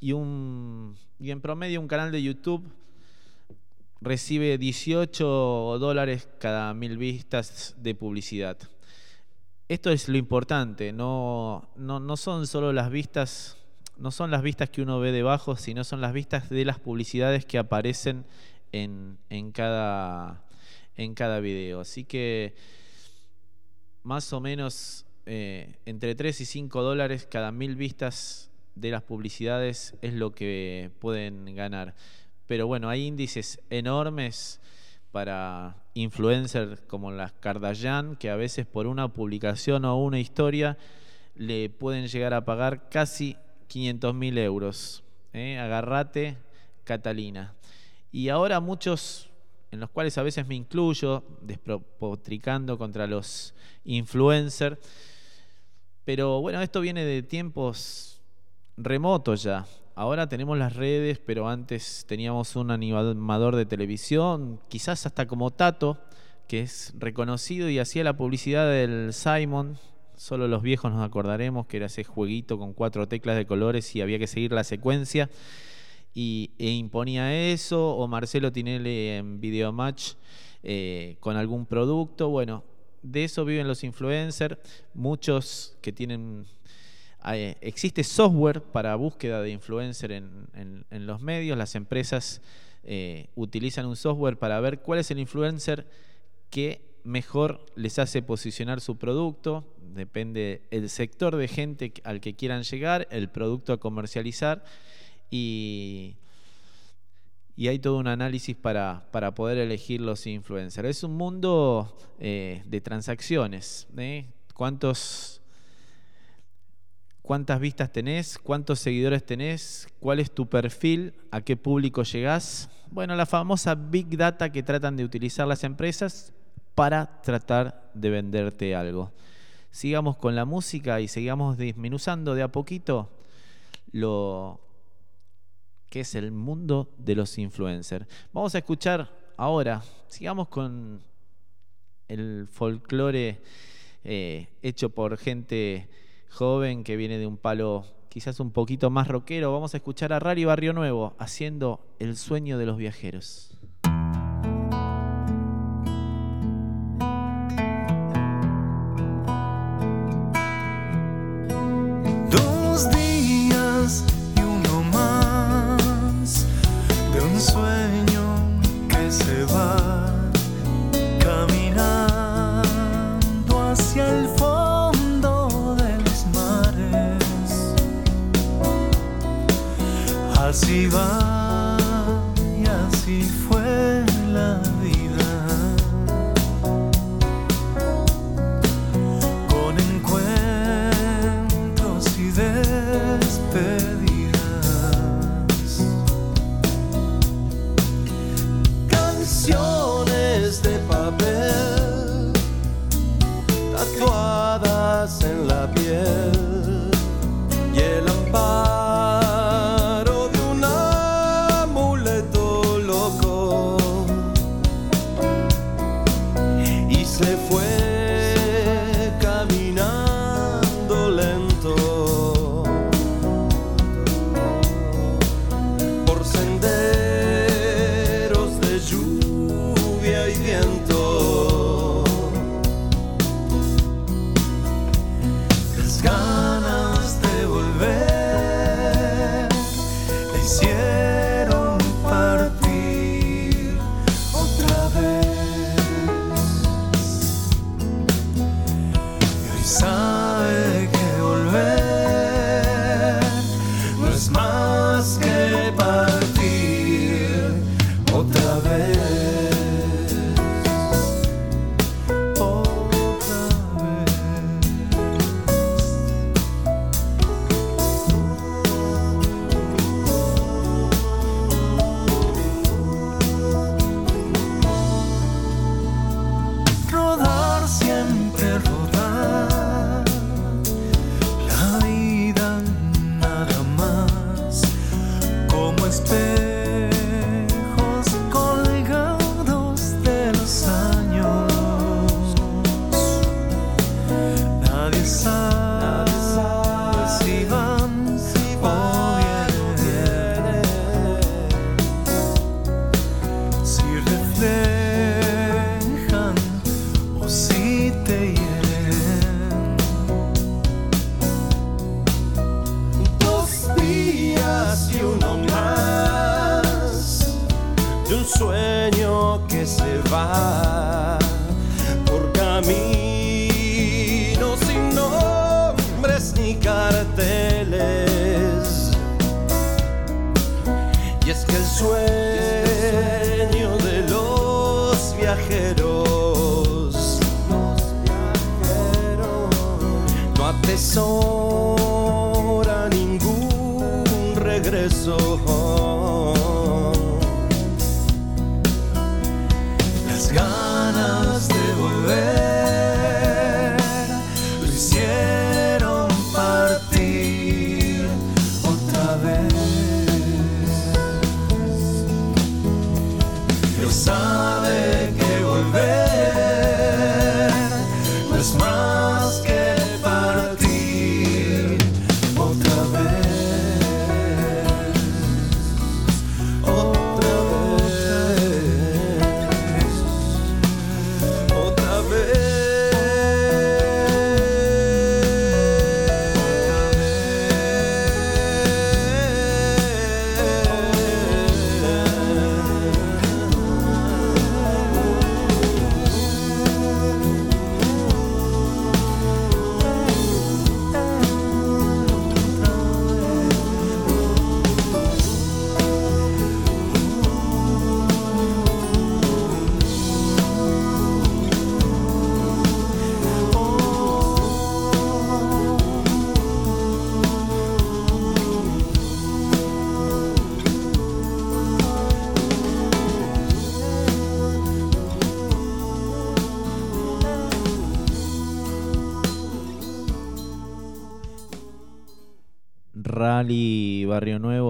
[SPEAKER 3] y un y en promedio un canal de YouTube recibe 18 dólares cada mil vistas de publicidad. Esto es lo importante, no, no, son solo las vistas, no son las vistas que uno ve debajo, sino son las vistas de las publicidades que aparecen en, cada, en cada video. Así que más o menos eh, entre 3 y 5 dólares cada mil vistas de las publicidades es lo que pueden ganar. Pero bueno, hay índices enormes para influencers como las Kardashian, que a veces por una publicación o una historia le pueden llegar a pagar casi 500 mil euros. ¿eh? Agarrate, Catalina. Y ahora muchos, en los cuales a veces me incluyo, despotricando contra los influencers, pero bueno, esto viene de tiempos remotos ya. Ahora tenemos las redes, pero antes teníamos un animador de televisión, quizás hasta como Tato, que es reconocido y hacía la publicidad del Simon. Solo los viejos nos acordaremos que era ese jueguito con cuatro teclas de colores y había que seguir la secuencia. Y, e imponía eso, o Marcelo Tinelli en Videomatch eh, con algún producto. Bueno, de eso viven los influencers, muchos que tienen existe software para búsqueda de influencer en, los medios. Las empresas eh, utilizan un software para ver cuál es el influencer que mejor les hace posicionar su producto. Depende el sector de gente al que quieran llegar, el producto a comercializar y, hay todo un análisis para, poder elegir los influencers. Es un mundo eh, de transacciones. ¿eh? ¿Cuántos cuántas vistas tenés, cuántos seguidores tenés, cuál es tu perfil, a qué público llegás. Bueno, la famosa Big Data que tratan de utilizar las empresas para tratar de venderte algo. Sigamos con la música y sigamos disminuyendo de a poquito lo que es el mundo de los influencers. Vamos a escuchar ahora, sigamos con el folclore eh, hecho por gente joven que viene de un palo quizás un poquito más rockero, vamos a escuchar a Rari Barrio Nuevo haciendo El sueño de los viajeros.
[SPEAKER 5] Así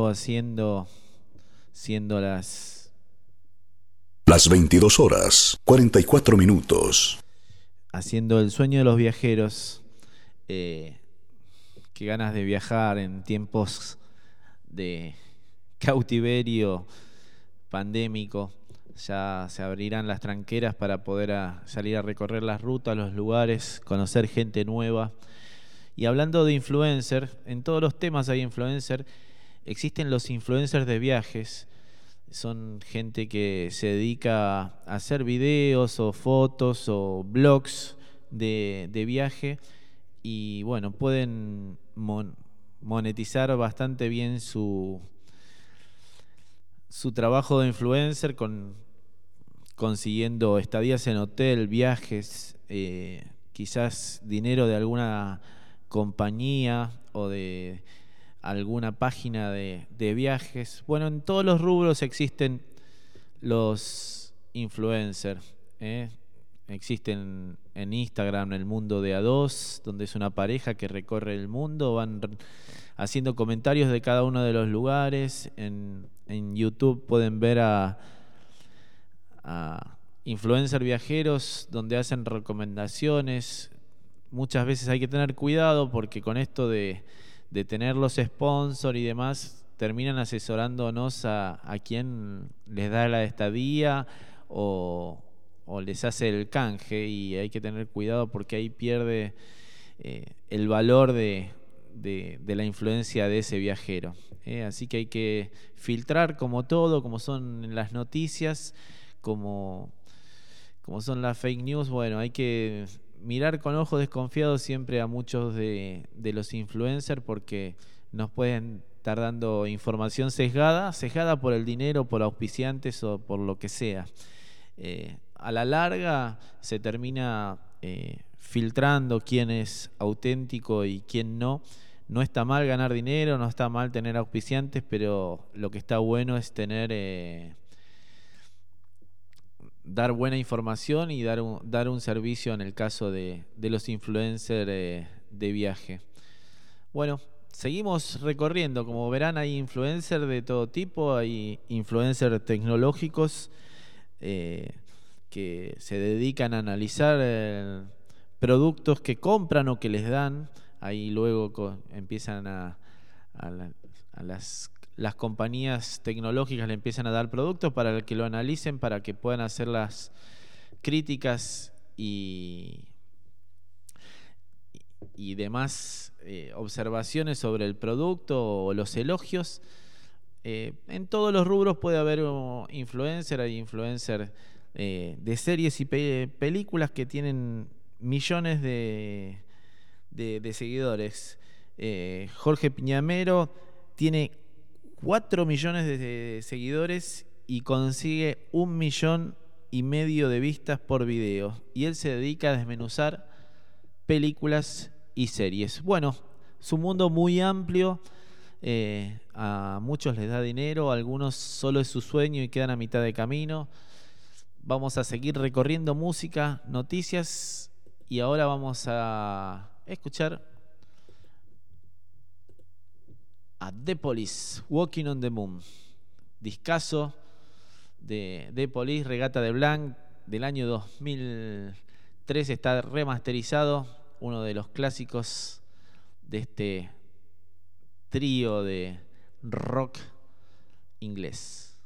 [SPEAKER 3] Haciendo, siendo las
[SPEAKER 7] Las 22 horas, 44 minutos.
[SPEAKER 3] haciendo el sueño de los viajeros. Eh, qué ganas de viajar en tiempos de cautiverio pandémico. Ya se abrirán las tranqueras para poder a- salir a recorrer las rutas, los lugares, conocer gente nueva. Y hablando de influencer, en todos los temas hay influencer. Existen los influencers de viajes. Son gente que se dedica a hacer videos o fotos o blogs de, de viaje y bueno, pueden mon- monetizar bastante bien su, su trabajo de influencer con consiguiendo estadías en hotel, viajes, eh, quizás dinero de alguna compañía o de alguna página de, viajes. Bueno, en todos los rubros existen los influencers. ¿eh? Existen en Instagram el mundo de A2, donde es una pareja que recorre el mundo, van haciendo comentarios de cada uno de los lugares. En, YouTube pueden ver a, a influencers viajeros donde hacen recomendaciones. Muchas veces hay que tener cuidado porque con esto de de tener los sponsors y demás, terminan asesorándonos a, a quien les da la estadía o, les hace el canje y hay que tener cuidado porque ahí pierde eh, el valor de, la influencia de ese viajero. ¿eh? Así que hay que filtrar como todo, como son las noticias, como, como son las fake news, bueno, hay que mirar con ojos desconfiados siempre a muchos de, los influencers porque nos pueden estar dando información sesgada, sesgada por el dinero, por auspiciantes o por lo que sea. Eh, a la larga se termina eh, filtrando quién es auténtico y quién no. No está mal ganar dinero, no está mal tener auspiciantes, pero lo que está bueno es tener eh, dar buena información y dar un, dar un servicio en el caso de, los influencers de, viaje. Bueno, seguimos recorriendo. Como verán, hay influencers de todo tipo, hay influencers tecnológicos eh, que se dedican a analizar eh, productos que compran o que les dan. Ahí luego empiezan a, a las las compañías tecnológicas le empiezan a dar productos para que lo analicen, para que puedan hacer las críticas y, y demás eh, observaciones sobre el producto o los elogios. Eh, en todos los rubros puede haber influencer, hay influencer eh, de series y películas que tienen millones de, de seguidores. Jorge Piñamero tiene 4 millones de seguidores y consigue un millón y medio de vistas por video. Y él se dedica a desmenuzar películas y series. Bueno, su mundo muy amplio. Eh, a muchos les da dinero, a algunos solo es su sueño y quedan a mitad de camino. Vamos a seguir recorriendo música, noticias y ahora vamos a escuchar a The Police, Walking on the Moon. Discaso de The Police, Regata de Blanc, del año 2003, está remasterizado, uno de los clásicos de este trío de rock inglés.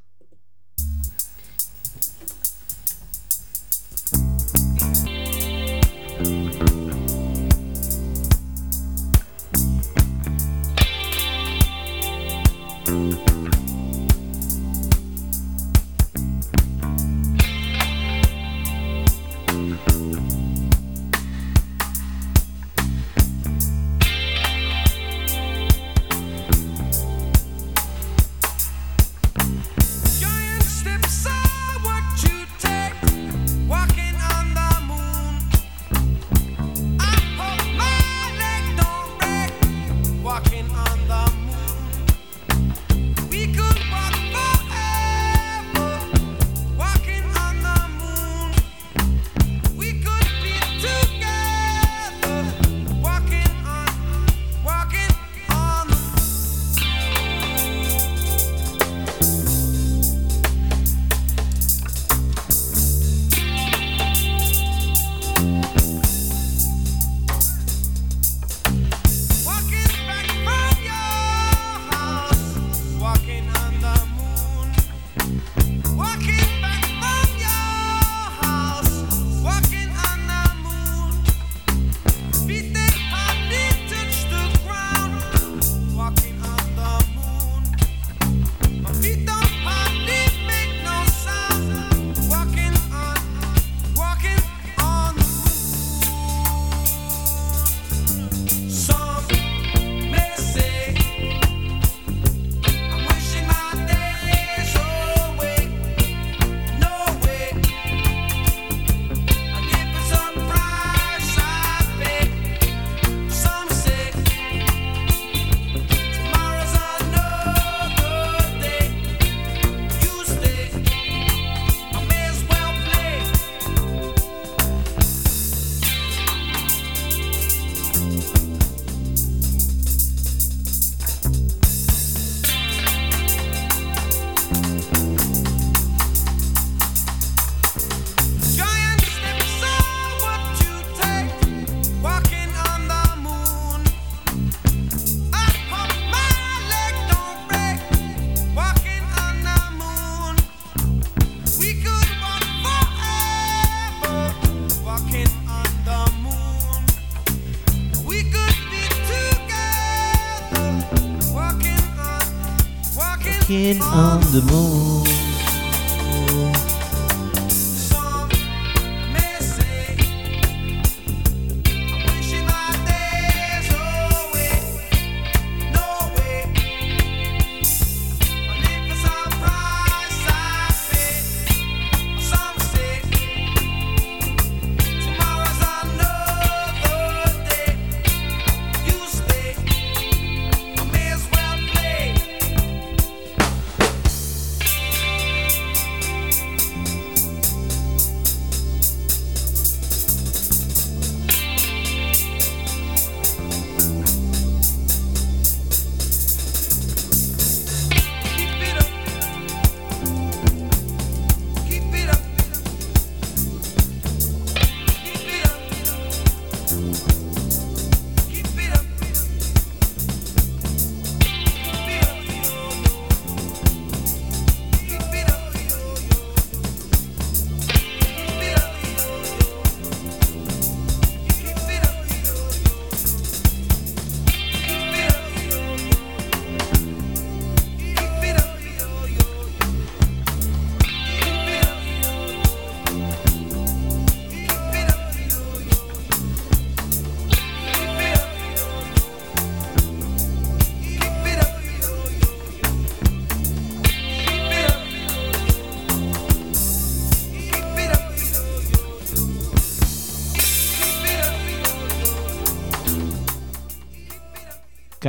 [SPEAKER 3] On the moon.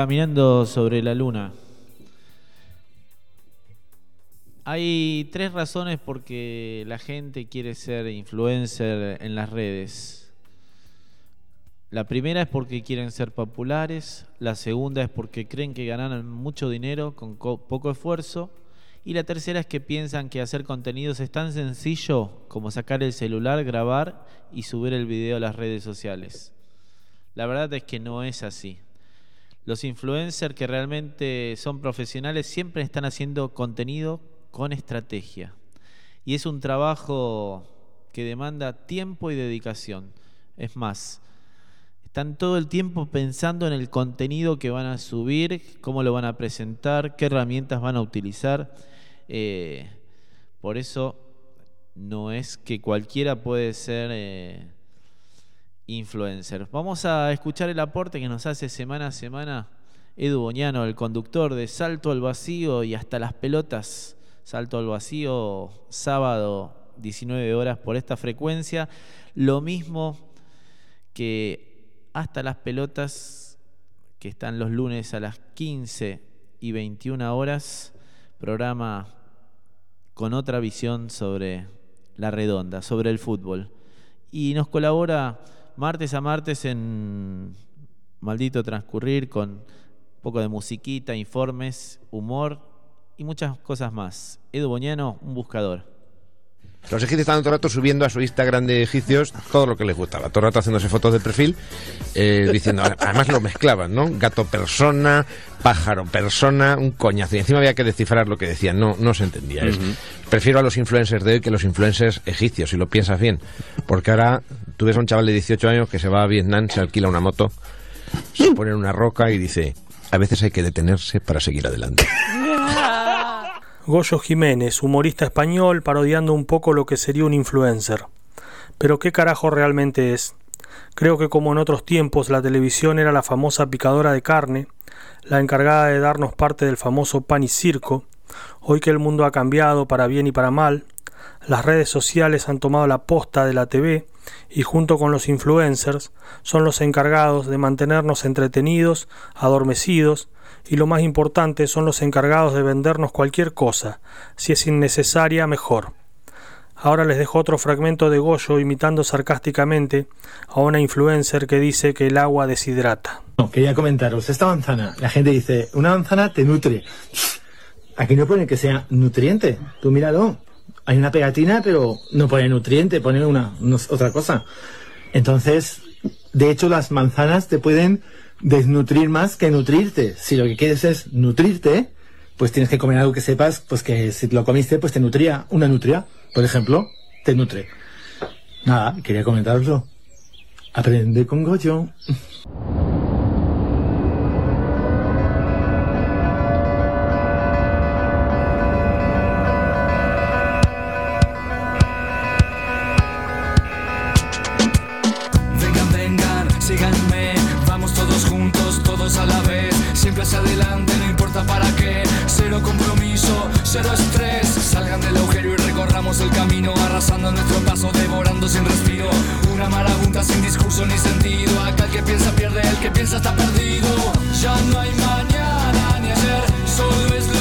[SPEAKER 3] Caminando sobre la luna. Hay tres razones por que la gente quiere ser influencer en las redes. La primera es porque quieren ser populares, la segunda es porque creen que ganan mucho dinero con poco esfuerzo y la tercera es que piensan que hacer contenidos es tan sencillo como sacar el celular, grabar y subir el video a las redes sociales. La verdad es que no es así. Los influencers que realmente son profesionales siempre están haciendo contenido con estrategia. Y es un trabajo que demanda tiempo y dedicación. Es más, están todo el tiempo pensando en el contenido que van a subir, cómo lo van a presentar, qué herramientas van a utilizar. Eh, por eso no es que cualquiera puede ser eh, influencer. Vamos a escuchar el aporte que nos hace semana a semana Edu Boñano, el conductor de Salto al Vacío y hasta las pelotas. Salto al Vacío, sábado, 19 horas por esta frecuencia. Lo mismo que hasta las pelotas, que están los lunes a las 15 y 21 horas, programa con otra visión sobre la redonda, sobre el fútbol. Y nos colabora martes a martes en Maldito Transcurrir con un poco de musiquita, informes, humor y muchas cosas más. Edu Boñano, un buscador.
[SPEAKER 8] Los egipcios estaban todo el rato subiendo a su Instagram de egipcios todo lo que les gustaba, todo el rato haciéndose fotos de perfil, eh, diciendo, además lo mezclaban, ¿no? Gato persona, pájaro persona, un coñazo. Y encima había que descifrar lo que decían, no, no se entendía. prefiero a los influencers de hoy que a los influencers egipcios, si lo piensas bien. Porque ahora tú ves a un chaval de 18 años que se va a Vietnam, se alquila una moto, se pone en una roca y dice, a veces hay que detenerse para seguir adelante.
[SPEAKER 9] Goyo Jiménez, humorista español, parodiando un poco lo que sería un influencer. Pero ¿qué carajo realmente es? Creo que como en otros tiempos la televisión era la famosa picadora de carne, la encargada de darnos parte del famoso pan y circo, hoy que el mundo ha cambiado para bien y para mal, las redes sociales han tomado la posta de la TV y junto con los influencers son los encargados de mantenernos entretenidos, adormecidos, y lo más importante son los encargados de vendernos cualquier cosa, si es innecesaria mejor. Ahora les dejo otro fragmento de Goyo imitando sarcásticamente a una influencer que dice que el agua deshidrata.
[SPEAKER 10] quería comentaros, esta manzana, la gente dice, una manzana te nutre. Aquí no pone que sea nutriente, tú míralo. Hay una pegatina, pero no pone nutriente, pone una otra cosa. Entonces, de hecho, las manzanas te pueden desnutrir más que nutrirte. Si lo que quieres es nutrirte, pues tienes que comer algo que sepas, pues que si lo comiste, pues te nutría. Una nutria, por ejemplo, te nutre. Nada, quería comentarlo. Aprende con Goyo.
[SPEAKER 11] Arrasando nuestro paso, devorando sin respiro. Una marabunta sin discurso ni sentido. Acá el que piensa pierde, el que piensa está perdido. Ya no hay mañana ni ayer, solo es lo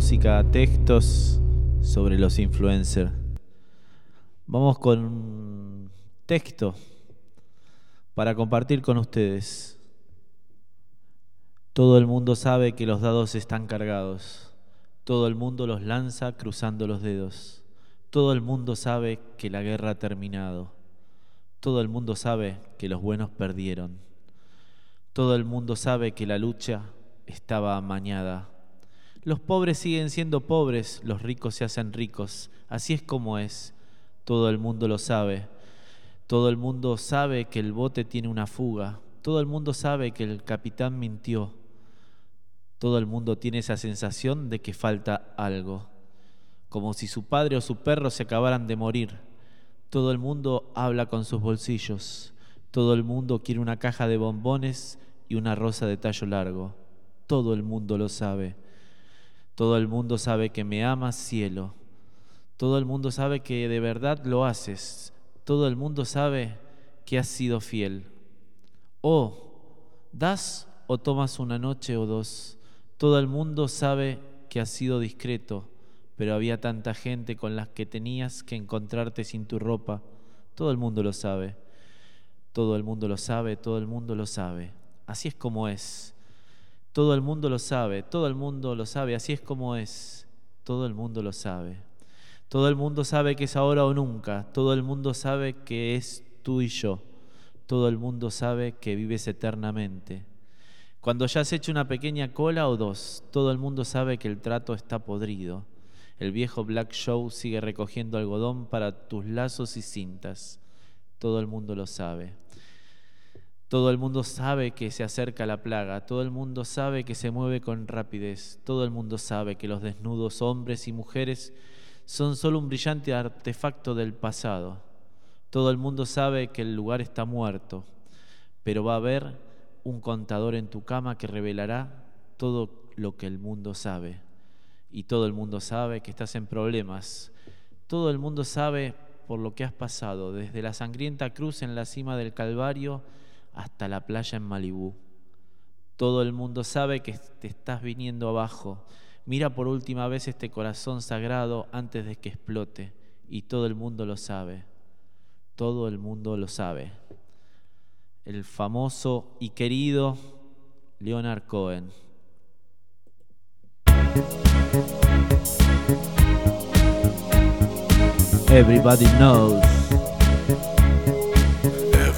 [SPEAKER 3] música, textos sobre los influencers. Vamos con un texto para compartir con ustedes. Todo el mundo sabe que los dados están cargados. Todo el mundo los lanza cruzando los dedos. Todo el mundo sabe que la guerra ha terminado. Todo el mundo sabe que los buenos perdieron. Todo el mundo sabe que la lucha estaba amañada. Los pobres siguen siendo pobres, los ricos se hacen ricos. Así es como es. Todo el mundo lo sabe. Todo el mundo sabe que el bote tiene una fuga. Todo el mundo sabe que el capitán mintió. Todo el mundo tiene esa sensación de que falta algo. Como si su padre o su perro se acabaran de morir. Todo el mundo habla con sus bolsillos. Todo el mundo quiere una caja de bombones y una rosa de tallo largo. Todo el mundo lo sabe. Todo el mundo sabe que me amas, cielo. Todo el mundo sabe que de verdad lo haces. Todo el mundo sabe que has sido fiel. Oh, das o tomas una noche o dos. Todo el mundo sabe que has sido discreto, pero había tanta gente con las que tenías que encontrarte sin tu ropa. Todo el mundo lo sabe. Todo el mundo lo sabe, todo el mundo lo sabe. Así es como es. Todo el mundo lo sabe, todo el mundo lo sabe, así es como es. Todo el mundo lo sabe. Todo el mundo sabe que es ahora o nunca. Todo el mundo sabe que es tú y yo. Todo el mundo sabe que vives eternamente. Cuando ya has hecho una pequeña cola o dos, todo el mundo sabe que el trato está podrido. El viejo Black Show sigue recogiendo algodón para tus lazos y cintas. Todo el mundo lo sabe. Todo el mundo sabe que se acerca la plaga, todo el mundo sabe que se mueve con rapidez, todo el mundo sabe que los desnudos hombres y mujeres son solo un brillante artefacto del pasado. Todo el mundo sabe que el lugar está muerto, pero va a haber un contador en tu cama que revelará todo lo que el mundo sabe. Y todo el mundo sabe que estás en problemas. Todo el mundo sabe por lo que has pasado, desde la sangrienta cruz en la cima del Calvario hasta la playa en Malibú. Todo el mundo sabe que te estás viniendo abajo. Mira por última vez este corazón sagrado antes de que explote. Y todo el mundo lo sabe. Todo el mundo lo sabe. El famoso y querido Leonard Cohen. Everybody knows.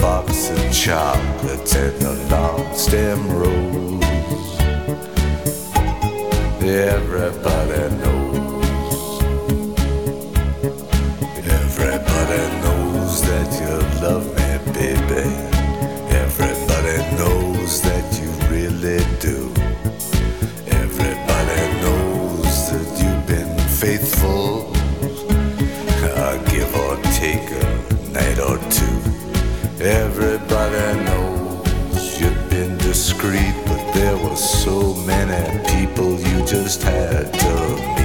[SPEAKER 12] box of chocolates and a long stem rose. Everybody knows. Everybody knows that you love me, baby. Everybody knows that you really do. Everybody knows that you've been faithful. Uh, give or take a night or two. Everybody knows you've been discreet, but there were so many people you just had to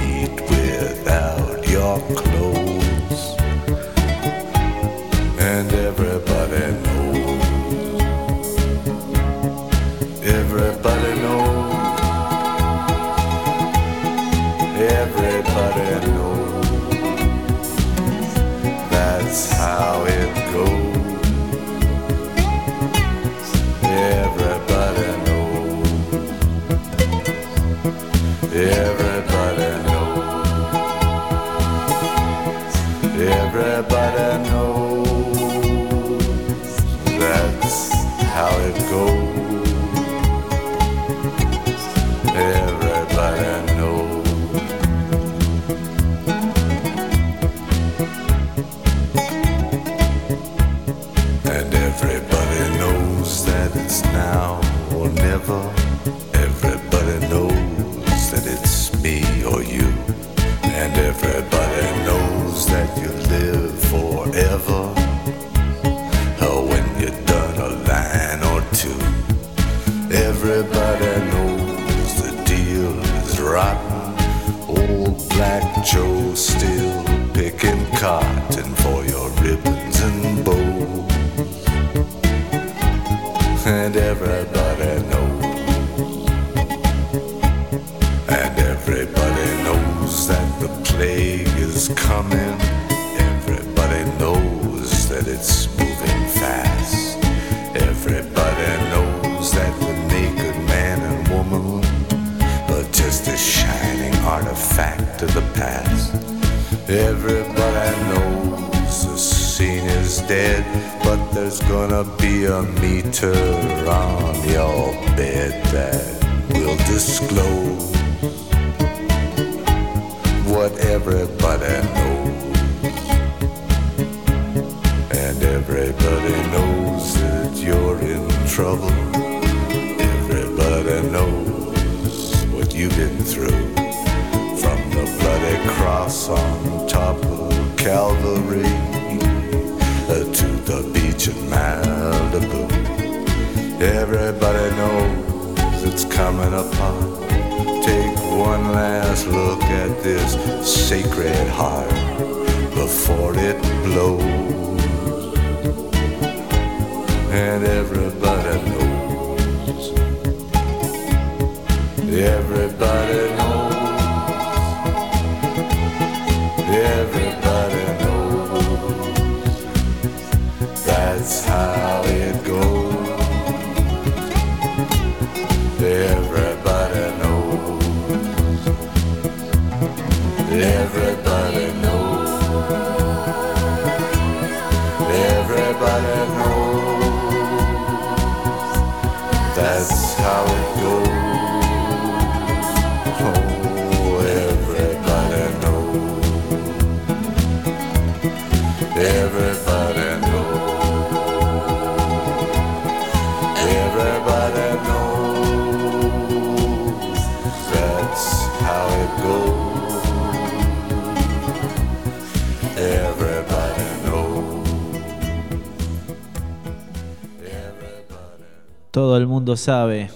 [SPEAKER 3] sabe.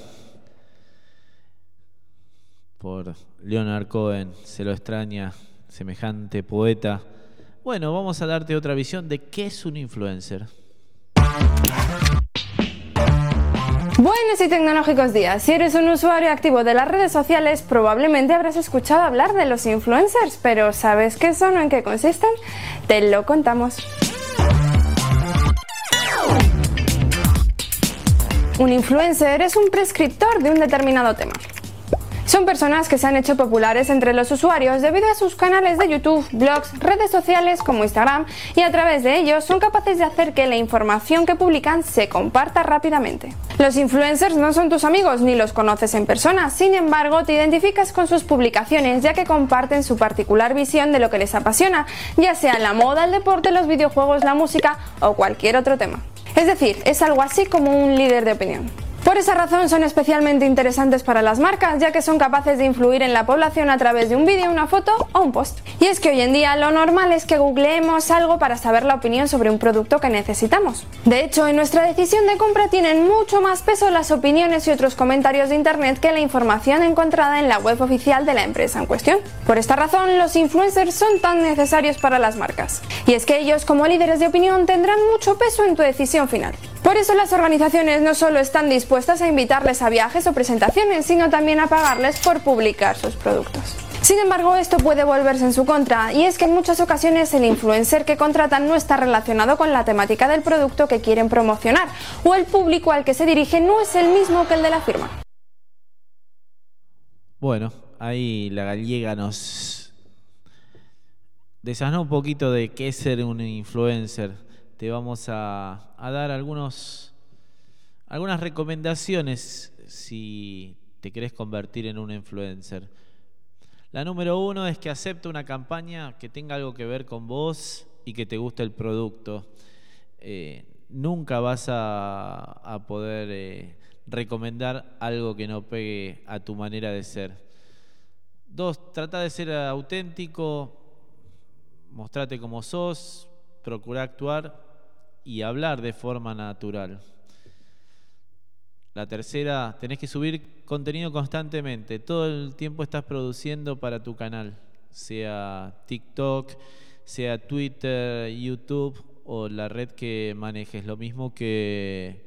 [SPEAKER 3] Por Leonard Cohen, se lo extraña, semejante poeta. Bueno, vamos a darte otra visión de qué es un influencer.
[SPEAKER 13] Buenos y tecnológicos días. Si eres un usuario activo de las redes sociales, probablemente habrás escuchado hablar de los influencers, pero ¿sabes qué son o en qué consisten? Te lo contamos. Un influencer es un prescriptor de un determinado tema. Son personas que se han hecho populares entre los usuarios debido a sus canales de YouTube, blogs, redes sociales como Instagram y a través de ellos son capaces de hacer que la información que publican se comparta rápidamente. Los influencers no son tus amigos ni los conoces en persona, sin embargo te identificas con sus publicaciones ya que comparten su particular visión de lo que les apasiona, ya sea la moda, el deporte, los videojuegos, la música o cualquier otro tema. Es decir, es algo así como un líder de opinión. Por esa razón son especialmente interesantes para las marcas, ya que son capaces de influir en la población a través de un vídeo, una foto o un post. Y es que hoy en día lo normal es que googleemos algo para saber la opinión sobre un producto que necesitamos. De hecho, en nuestra decisión de compra tienen mucho más peso las opiniones y otros comentarios de internet que la información encontrada en la web oficial de la empresa en cuestión. Por esta razón, los influencers son tan necesarios para las marcas. Y es que ellos, como líderes de opinión, tendrán mucho peso en tu decisión final. Por eso las organizaciones no solo están dispuestas a invitarles a viajes o presentaciones, sino también a pagarles por publicar sus productos. Sin embargo, esto puede volverse en su contra, y es que en muchas ocasiones el influencer que contratan no está relacionado con la temática del producto que quieren promocionar, o el público al que se dirige no es el mismo que el de la firma.
[SPEAKER 3] Bueno, ahí la gallega nos desasnó un poquito de qué es ser un influencer. Te vamos a dar algunos, algunas recomendaciones si te querés convertir en un influencer. La número uno es que acepte una campaña que tenga algo que ver con vos y que te guste el producto. Eh, nunca vas a, poder eh, recomendar algo que no pegue a tu manera de ser. Dos, trata de ser auténtico, mostrate como sos, procura actuar y hablar de forma natural. La tercera, tenés que subir contenido constantemente. Todo el tiempo estás produciendo para tu canal, sea TikTok, sea Twitter, YouTube o la red que manejes. Lo mismo que,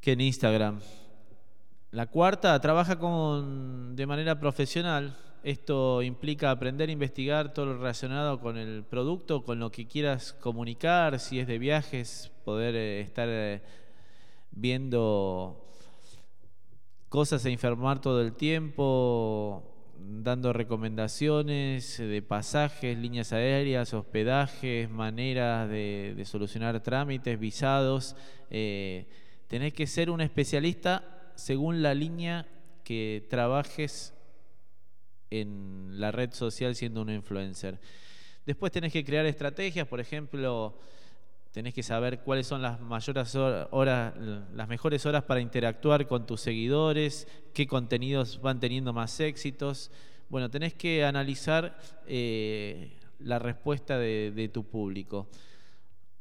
[SPEAKER 3] que en Instagram. La cuarta, trabaja con, de manera profesional. Esto implica aprender a investigar todo lo relacionado con el producto, con lo que quieras comunicar, si es de viajes, poder eh, estar eh, viendo cosas e informar todo el tiempo, dando recomendaciones de pasajes, líneas aéreas, hospedajes, maneras de, de solucionar trámites, visados. Eh, tenés que ser un especialista según la línea que trabajes en la red social siendo un influencer. Después tenés que crear estrategias, por ejemplo, tenés que saber cuáles son las mayores horas, las mejores horas para interactuar con tus seguidores, qué contenidos van teniendo más éxitos, Bueno, tenés que analizar eh, la respuesta de, tu público.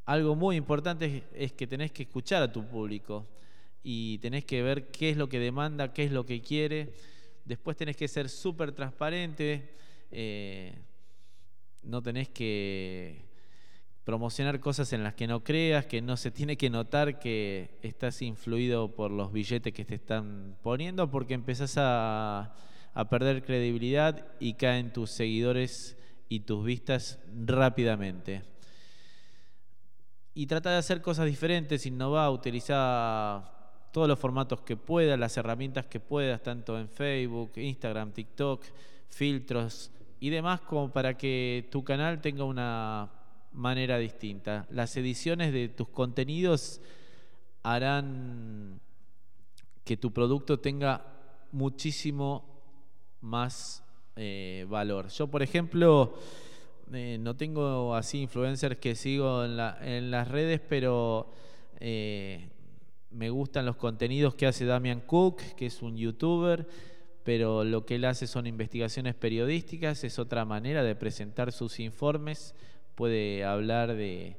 [SPEAKER 3] Algo muy importante es, es que tenés que escuchar a tu público y tenés que ver qué es lo que demanda, qué es lo que quiere. Después tenés que ser súper transparente. eh, no tenés que promocionar cosas en las que no creas, que no se tiene que notar que estás influido por los billetes que te están poniendo, porque empezás a, a perder credibilidad y caen tus seguidores y tus vistas rápidamente. Y trata de hacer cosas diferentes, innovar, utilizar todos los formatos que puedas, las herramientas que puedas, tanto en Facebook, Instagram, TikTok, filtros y demás, como para que tu canal tenga una manera distinta. Las ediciones de tus contenidos harán que tu producto tenga muchísimo más eh, valor. Yo, por ejemplo, eh, no tengo así influencers que sigo en, la- en las redes, pero eh, me gustan los contenidos que hace Damian Cook, que es un youtuber, pero lo que él hace son investigaciones periodísticas, es otra manera de presentar sus informes, puede hablar de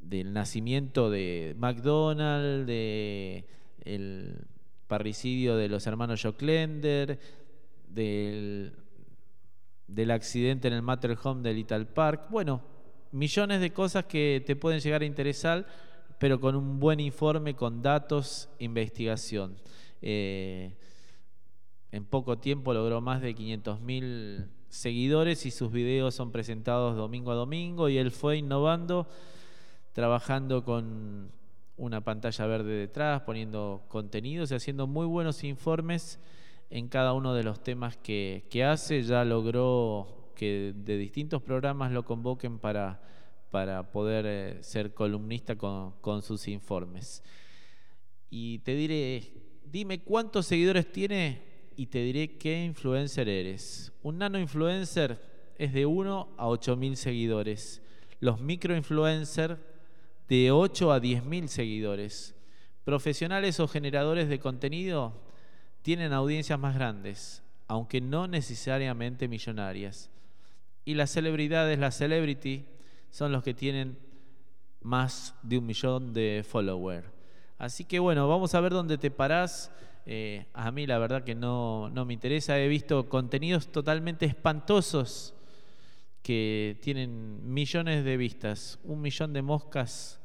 [SPEAKER 3] del nacimiento de McDonald's, de el parricidio de los hermanos Joclender, del, del accidente en el Matterhorn de Little Park. Bueno, millones de cosas que te pueden llegar a interesar, pero con un buen informe, con datos, investigación. Eh, en poco tiempo logró más de 500.000 seguidores y sus videos son presentados domingo a domingo y él fue innovando, trabajando con una pantalla verde detrás, poniendo contenidos y haciendo muy buenos informes en cada uno de los temas que, que hace. Ya logró que de distintos programas lo convoquen para, para poder eh, ser columnista con, con sus informes. Y te diré, dime cuántos seguidores tiene y te diré qué influencer eres. Un nano influencer es de 1 a 8 mil seguidores. Los microinfluencers de 8 a 10 mil seguidores. Profesionales o generadores de contenido tienen audiencias más grandes, aunque no necesariamente millonarias. Y las celebridades, las celebrity, son los que tienen más de un millón de followers. Así que bueno, vamos a ver dónde te parás. Eh, a mí la verdad que no, no me interesa. He visto contenidos totalmente espantosos que tienen millones de vistas. Un millón de moscas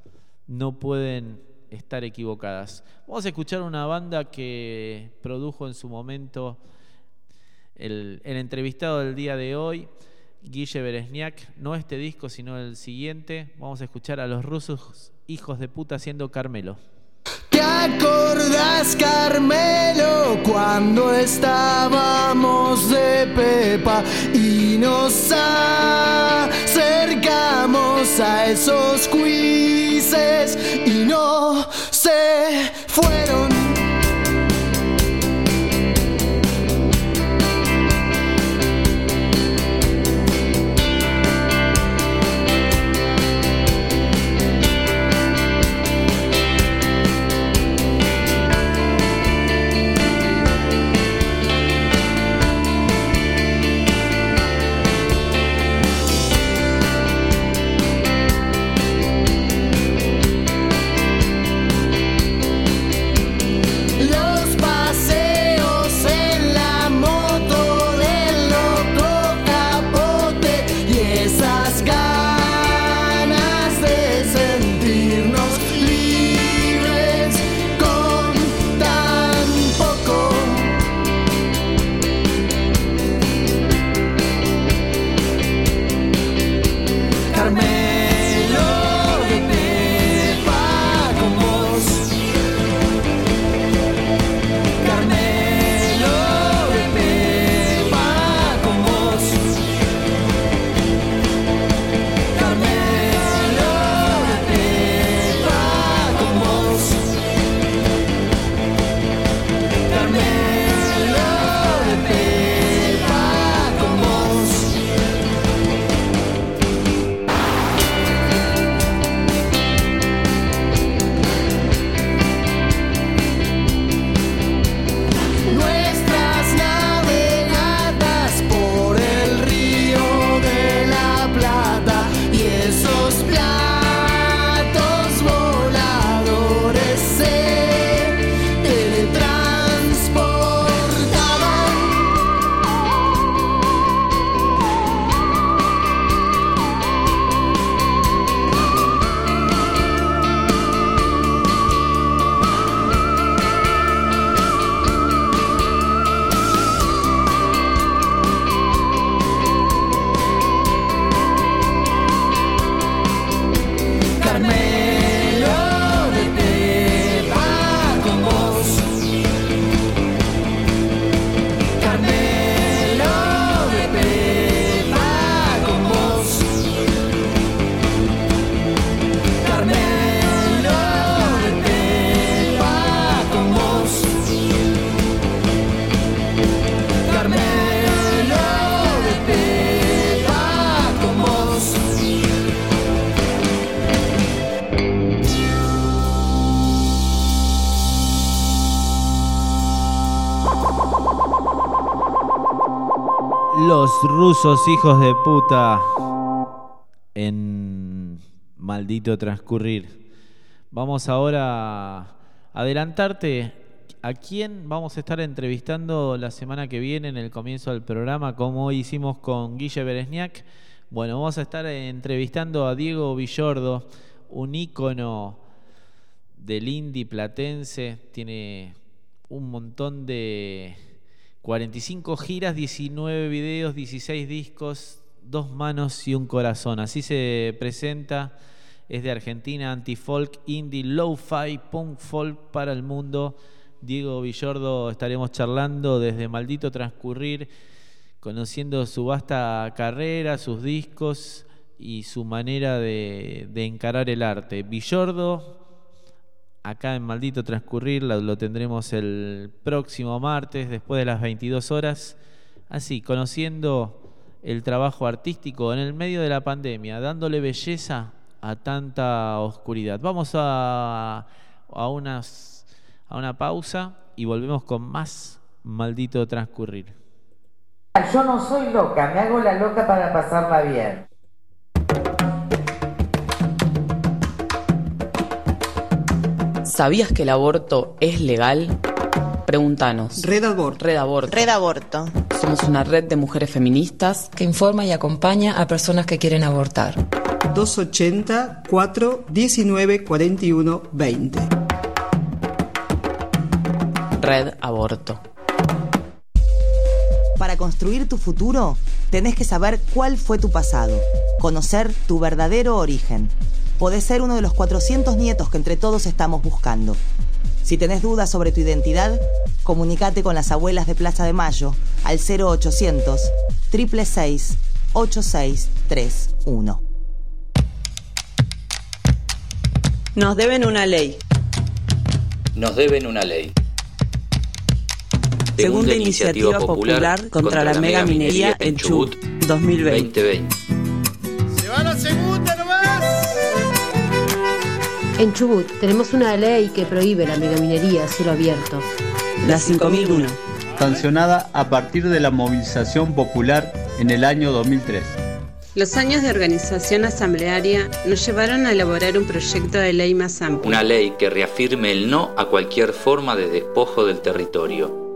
[SPEAKER 3] no pueden estar equivocadas. Vamos a escuchar una banda que produjo en su momento el, entrevistado del día de hoy, Guille Beresniak. No este disco, sino el siguiente. Vamos a escuchar a los rusos hijos de puta haciendo Carmelo.
[SPEAKER 5] ¿Te acordás, Carmelo, cuando estábamos de Pepa y nos acercamos a esos quizzes y no se fueron?
[SPEAKER 3] Rusos hijos de puta en maldito transcurrir. Vamos ahora a adelantarte a quién vamos a estar entrevistando la semana que viene en el comienzo del programa, como hoy hicimos con Guille Beresniak. Bueno, vamos a estar entrevistando a Diego Villordo, un ícono del indie platense, tiene un montón de 45 giras, 19 videos, 16 discos, dos manos y un corazón. Así se presenta. Es de Argentina, anti-folk, indie, low-fi, punk folk para el mundo. Diego Villordo estaremos charlando desde Maldito Transcurrir, conociendo su vasta carrera, sus discos y su manera de, de encarar el arte. Villordo, acá en Maldito Transcurrir, lo, tendremos el próximo martes, después de las 22 horas. Así, conociendo el trabajo artístico en el medio de la pandemia, dándole belleza a tanta oscuridad. Vamos a, a, unas, a una pausa y volvemos con más Maldito Transcurrir.
[SPEAKER 14] Yo no soy loca, me hago la loca para pasarla bien.
[SPEAKER 15] ¿Sabías que el aborto es legal? Pregúntanos.
[SPEAKER 16] Red Aborto.
[SPEAKER 15] Red Aborto.
[SPEAKER 16] Red Aborto.
[SPEAKER 15] Somos una red de mujeres feministas
[SPEAKER 17] que informa y acompaña a personas que quieren abortar.
[SPEAKER 16] 280 4 19 41 20.
[SPEAKER 15] Red Aborto.
[SPEAKER 18] Para construir tu futuro, tenés que saber cuál fue tu pasado, conocer tu verdadero origen. Podés ser uno de los 400 nietos que entre todos estamos buscando. Si tenés dudas sobre tu identidad, comunícate con las abuelas de Plaza de Mayo al 0800 666 8631.
[SPEAKER 16] Nos deben una ley.
[SPEAKER 19] Nos deben una ley.
[SPEAKER 16] Segunda iniciativa popular contra la mega minería en Chubut 2020.
[SPEAKER 19] 2020.
[SPEAKER 20] ¡Se va la segunda!
[SPEAKER 21] En Chubut tenemos una ley que prohíbe la megaminería a cielo abierto.
[SPEAKER 16] La 5001.
[SPEAKER 22] Sancionada a partir de la movilización popular en el año 2003.
[SPEAKER 23] Los años de organización asamblearia nos llevaron a elaborar un proyecto de ley más amplio.
[SPEAKER 19] Una ley que reafirme el no a cualquier forma de despojo del territorio.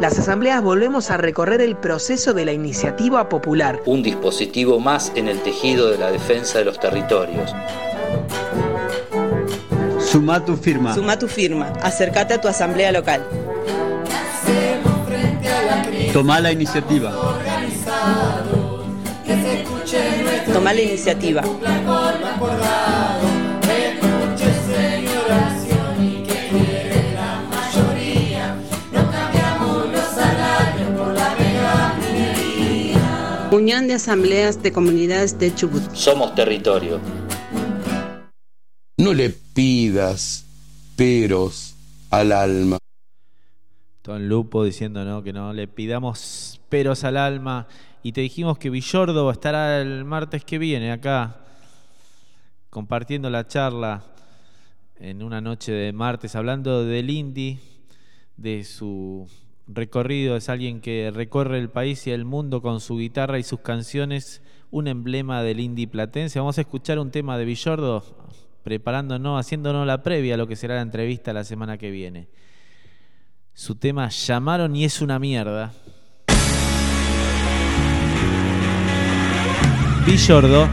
[SPEAKER 24] Las asambleas volvemos a recorrer el proceso de la iniciativa popular.
[SPEAKER 19] Un dispositivo más en el tejido de la defensa de los territorios.
[SPEAKER 22] Suma tu firma.
[SPEAKER 16] Suma tu firma. Acércate a tu asamblea local.
[SPEAKER 22] Toma la iniciativa.
[SPEAKER 16] Toma la iniciativa.
[SPEAKER 23] Unión de Asambleas de Comunidades de Chubut.
[SPEAKER 19] Somos territorio.
[SPEAKER 25] No le pidas peros al alma.
[SPEAKER 3] Don Lupo diciendo ¿no? que no le pidamos peros al alma. Y te dijimos que Villordo estará el martes que viene acá compartiendo la charla en una noche de martes hablando del indie, de su recorrido. Es alguien que recorre el país y el mundo con su guitarra y sus canciones, un emblema del indie platense. Vamos a escuchar un tema de Villordo preparándonos, haciéndonos la previa a lo que será la entrevista la semana que viene. Su tema Llamaron y es una mierda. Villordo.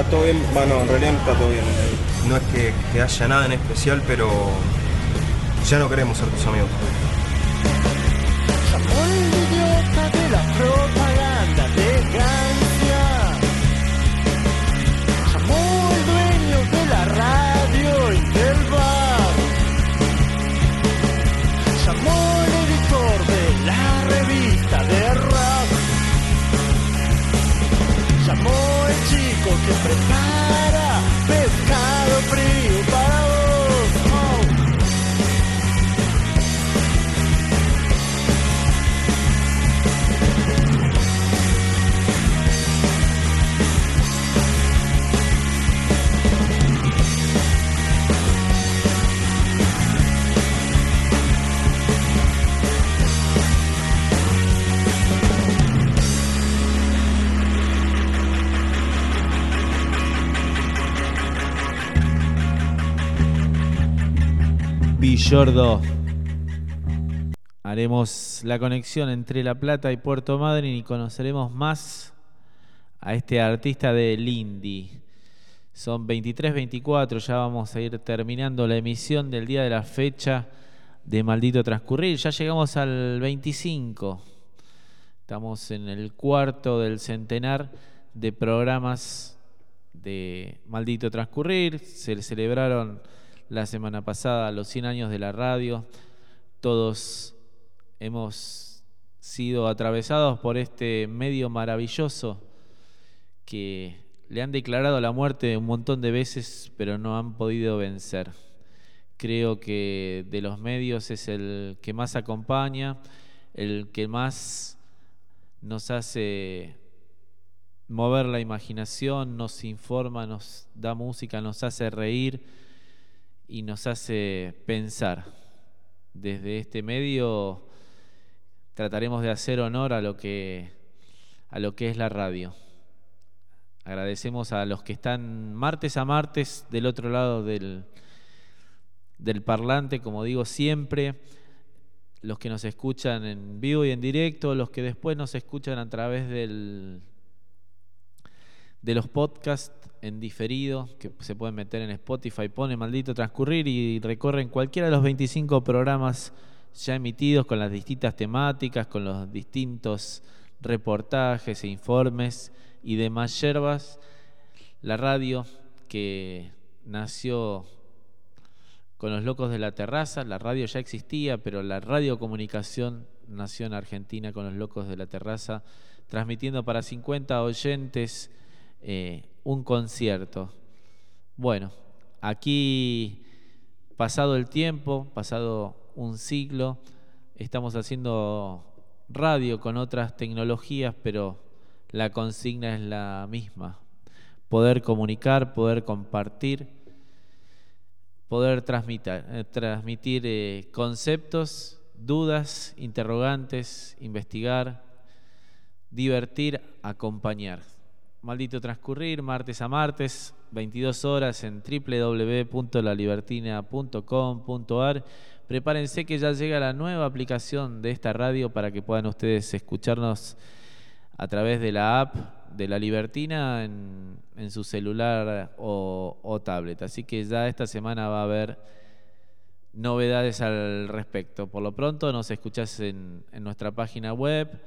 [SPEAKER 26] Está, todo bien. Bueno, en realidad está todo bien. No es que, que haya nada en especial, pero ya no queremos ser tus amigos.
[SPEAKER 3] Haremos la conexión entre La Plata y Puerto Madryn y conoceremos más a este artista del indie. Son 23-24, ya vamos a ir terminando la emisión del día de la fecha de Maldito Transcurrir. Ya llegamos al 25. Estamos en el cuarto del centenar de programas de Maldito Transcurrir. Se celebraron la semana pasada los 100 años de la radio. Todos hemos sido atravesados por este medio maravilloso que le han declarado la muerte un montón de veces, pero no han podido vencer. Creo que de los medios es el que más acompaña, el que más nos hace mover la imaginación, nos informa, nos da música, nos hace reír y nos hace pensar. Desde este medio trataremos de hacer honor a lo que a lo que es la radio. Agradecemos a los que están martes a martes del otro lado del, del parlante, como digo siempre, los que nos escuchan en vivo y en directo, los que después nos escuchan a través del, de los podcasts en diferido, que se pueden meter en Spotify, pone maldito transcurrir y recorren cualquiera de los 25 programas ya emitidos con las distintas temáticas, con los distintos reportajes e informes y demás yerbas. La radio que nació con los locos de la terraza, la radio ya existía, pero la radiocomunicación nació en Argentina con los locos de la terraza, transmitiendo para 50 oyentes eh, un concierto. Bueno, aquí pasado el tiempo, pasado un siglo, estamos haciendo radio con otras tecnologías, pero la consigna es la misma. Poder comunicar, poder compartir, poder transmitir, eh, transmitir eh, conceptos, dudas, interrogantes, investigar, divertir, acompañar. Maldito transcurrir, martes a martes, 22 horas en www.lalibertina.com.ar. Prepárense que ya llega la nueva aplicación de esta radio para que puedan ustedes escucharnos a través de la app de La Libertina en, su celular o, tablet. Así que ya esta semana va a haber novedades al respecto. Por lo pronto nos escuchás en, nuestra página web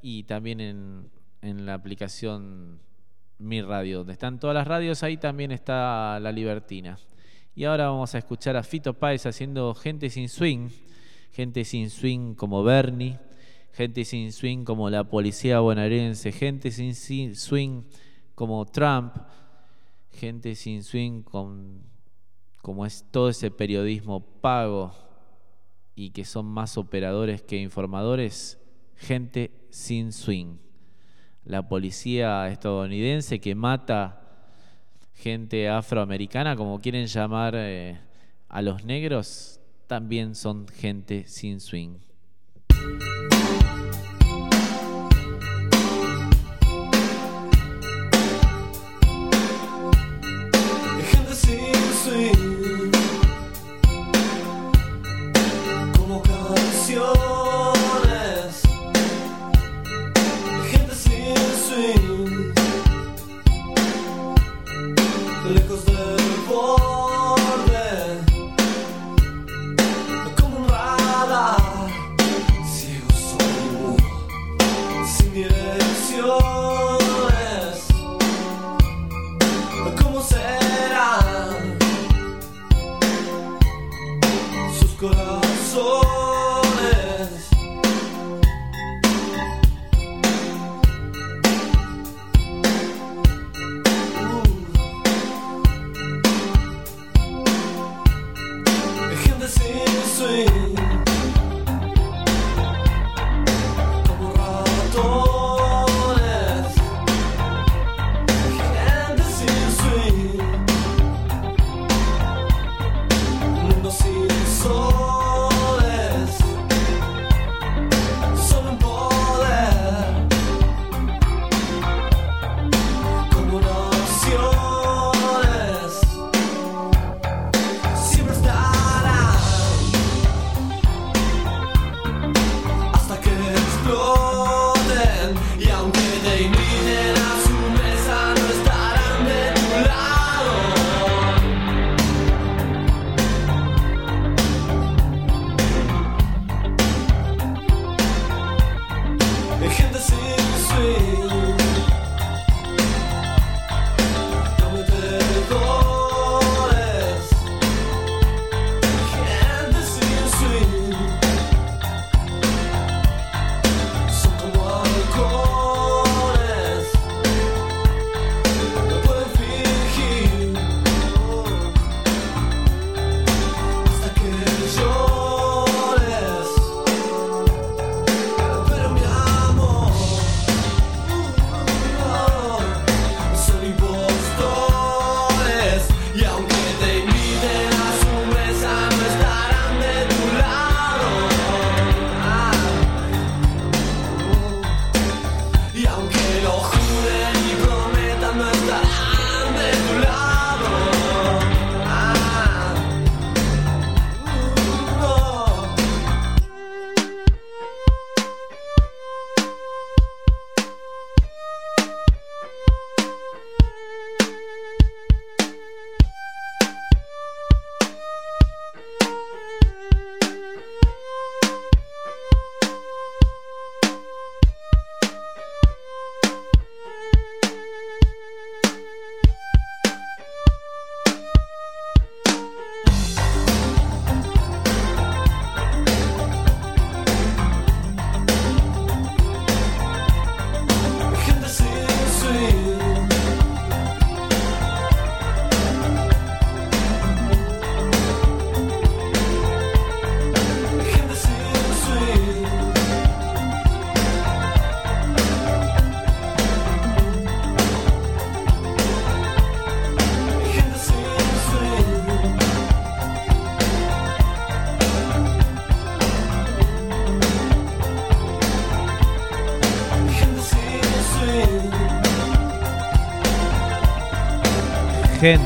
[SPEAKER 3] y también en la aplicación Mi Radio, donde están todas las radios, ahí también está La Libertina. Y ahora vamos a escuchar a Fito Páez haciendo Gente sin Swing, gente sin swing como Bernie, gente sin swing como la policía bonaerense, gente sin si- swing como Trump, gente sin swing con, como es todo ese periodismo pago y que son más operadores que informadores, gente sin swing. La policía estadounidense que mata gente afroamericana, como quieren llamar eh, a los negros, también son gente sin swing.
[SPEAKER 27] Gente sin swing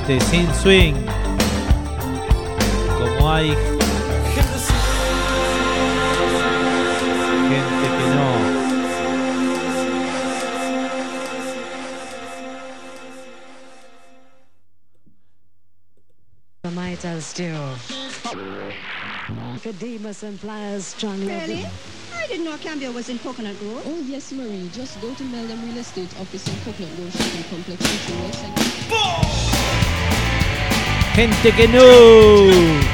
[SPEAKER 27] Gente sin swing. Como
[SPEAKER 3] hay
[SPEAKER 27] Gente
[SPEAKER 3] que no.
[SPEAKER 28] The mitre still. Cademus and pliers strung
[SPEAKER 29] Really? I didn't know Cambia was in Coconut Grove.
[SPEAKER 30] Oh yes, Marie. Just go to Meldon Real Estate office in Coconut Grove Shopping Complex. Featuring website.
[SPEAKER 3] Gente que no.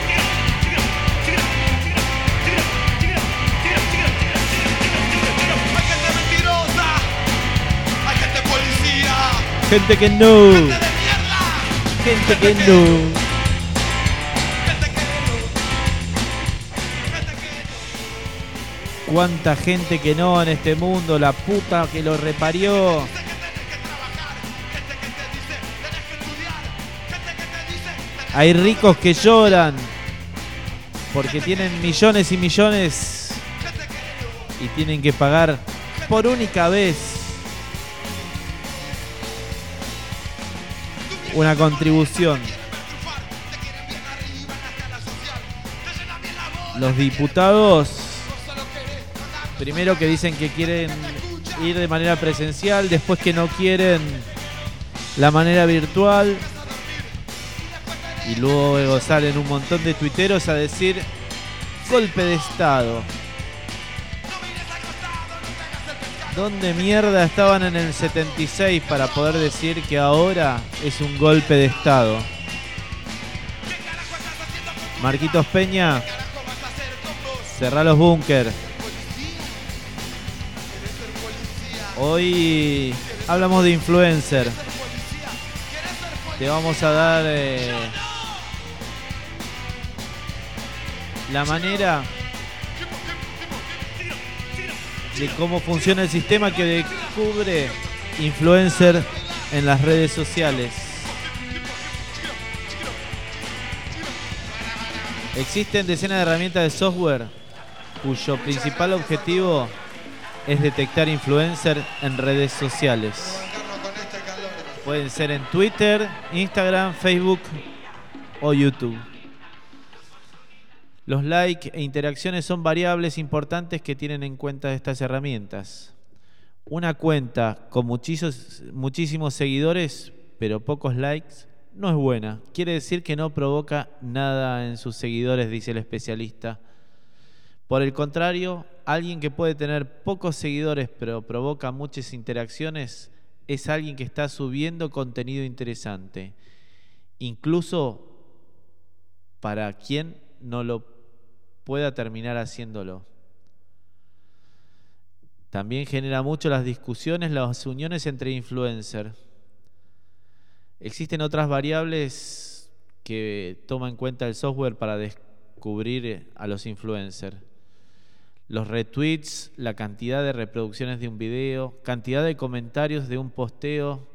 [SPEAKER 3] Gente que no. Gente que no. Cuánta gente que no en este mundo, la puta que lo reparió. Hay ricos que lloran porque tienen millones y millones y tienen que pagar por única vez una contribución. Los diputados, primero que dicen que quieren ir de manera presencial, después que no quieren la manera virtual. Y luego salen un montón de tuiteros a decir golpe de Estado. ¿Dónde mierda estaban en el 76 para poder decir que ahora es un golpe de Estado? Marquitos Peña, cerrá los búnker. Hoy hablamos de influencer. Te vamos a dar eh, la manera de cómo funciona el sistema que descubre influencer en las redes sociales. Existen decenas de herramientas de software cuyo principal objetivo es detectar influencer en redes sociales. Pueden ser en Twitter, Instagram, Facebook o YouTube. Los likes e interacciones son variables importantes que tienen en cuenta estas herramientas. Una cuenta con muchísimos, seguidores, pero pocos likes, no es buena. Quiere decir que no provoca nada en sus seguidores, dice el especialista. Por el contrario, alguien que puede tener pocos seguidores, pero provoca muchas interacciones, es alguien que está subiendo contenido interesante. Incluso para quien no lo pueda terminar haciéndolo. También genera mucho las discusiones, las uniones entre influencers. Existen otras variables que toma en cuenta el software para descubrir a los influencers. Los retweets, la cantidad de reproducciones de un video, cantidad de comentarios de un posteo,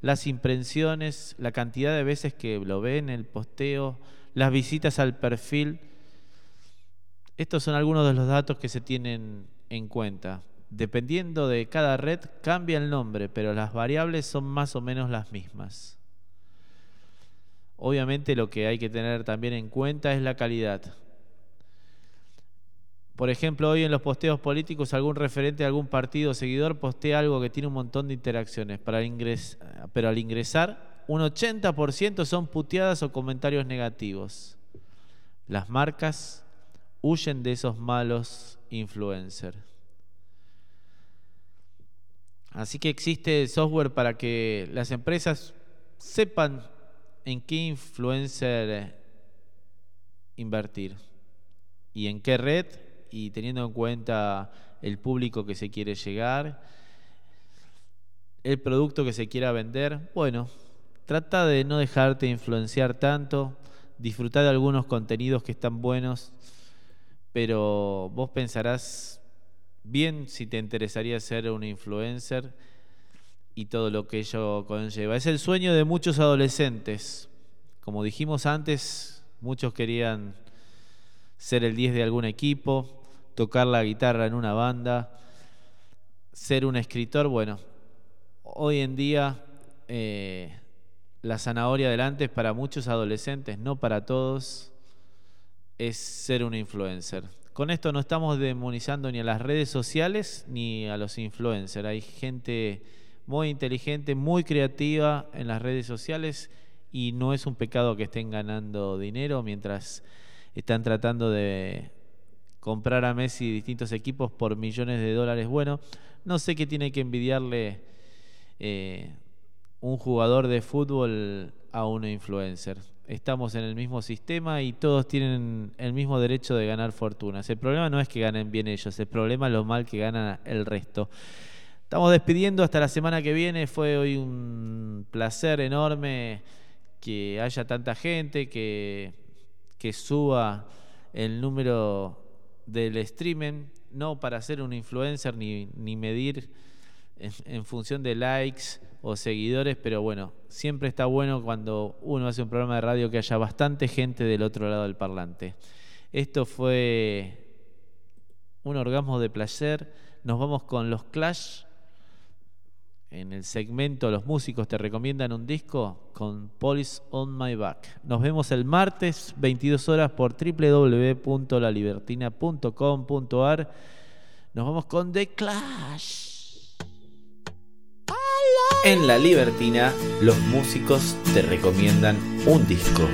[SPEAKER 3] las impresiones, la cantidad de veces que lo ven el posteo, las visitas al perfil estos son algunos de los datos que se tienen en cuenta. Dependiendo de cada red cambia el nombre, pero las variables son más o menos las mismas. Obviamente lo que hay que tener también en cuenta es la calidad. Por ejemplo, hoy en los posteos políticos algún referente de algún partido o seguidor postea algo que tiene un montón de interacciones, pero al ingresar un 80% son puteadas o comentarios negativos. Las marcas huyen de esos malos influencers. Así que existe software para que las empresas sepan en qué influencer invertir y en qué red y teniendo en cuenta el público que se quiere llegar, el producto que se quiera vender. Bueno, trata de no dejarte influenciar tanto, disfrutar de algunos contenidos que están buenos pero vos pensarás bien si te interesaría ser un influencer y todo lo que ello conlleva. Es el sueño de muchos adolescentes. Como dijimos antes, muchos querían ser el 10 de algún equipo, tocar la guitarra en una banda, ser un escritor. Bueno, hoy en día eh, la zanahoria delante es para muchos adolescentes, no para todos es ser un influencer. Con esto no estamos demonizando ni a las redes sociales ni a los influencers. Hay gente muy inteligente, muy creativa en las redes sociales y no es un pecado que estén ganando dinero mientras están tratando de comprar a Messi distintos equipos por millones de dólares. Bueno, no sé qué tiene que envidiarle eh, un jugador de fútbol a un influencer estamos en el mismo sistema y todos tienen el mismo derecho de ganar fortunas. El problema no es que ganen bien ellos, el problema es lo mal que gana el resto. Estamos despidiendo hasta la semana que viene. Fue hoy un placer enorme que haya tanta gente, que, que suba el número del streaming, no para ser un influencer ni, ni medir en función de likes o seguidores, pero bueno, siempre está bueno cuando uno hace un programa de radio que haya bastante gente del otro lado del parlante. Esto fue un orgasmo de placer. Nos vamos con los Clash. En el segmento Los músicos te recomiendan un disco con Police on My Back. Nos vemos el martes, 22 horas, por www.lalibertina.com.ar. Nos vamos con The Clash.
[SPEAKER 31] En La Libertina, los músicos te recomiendan un disco.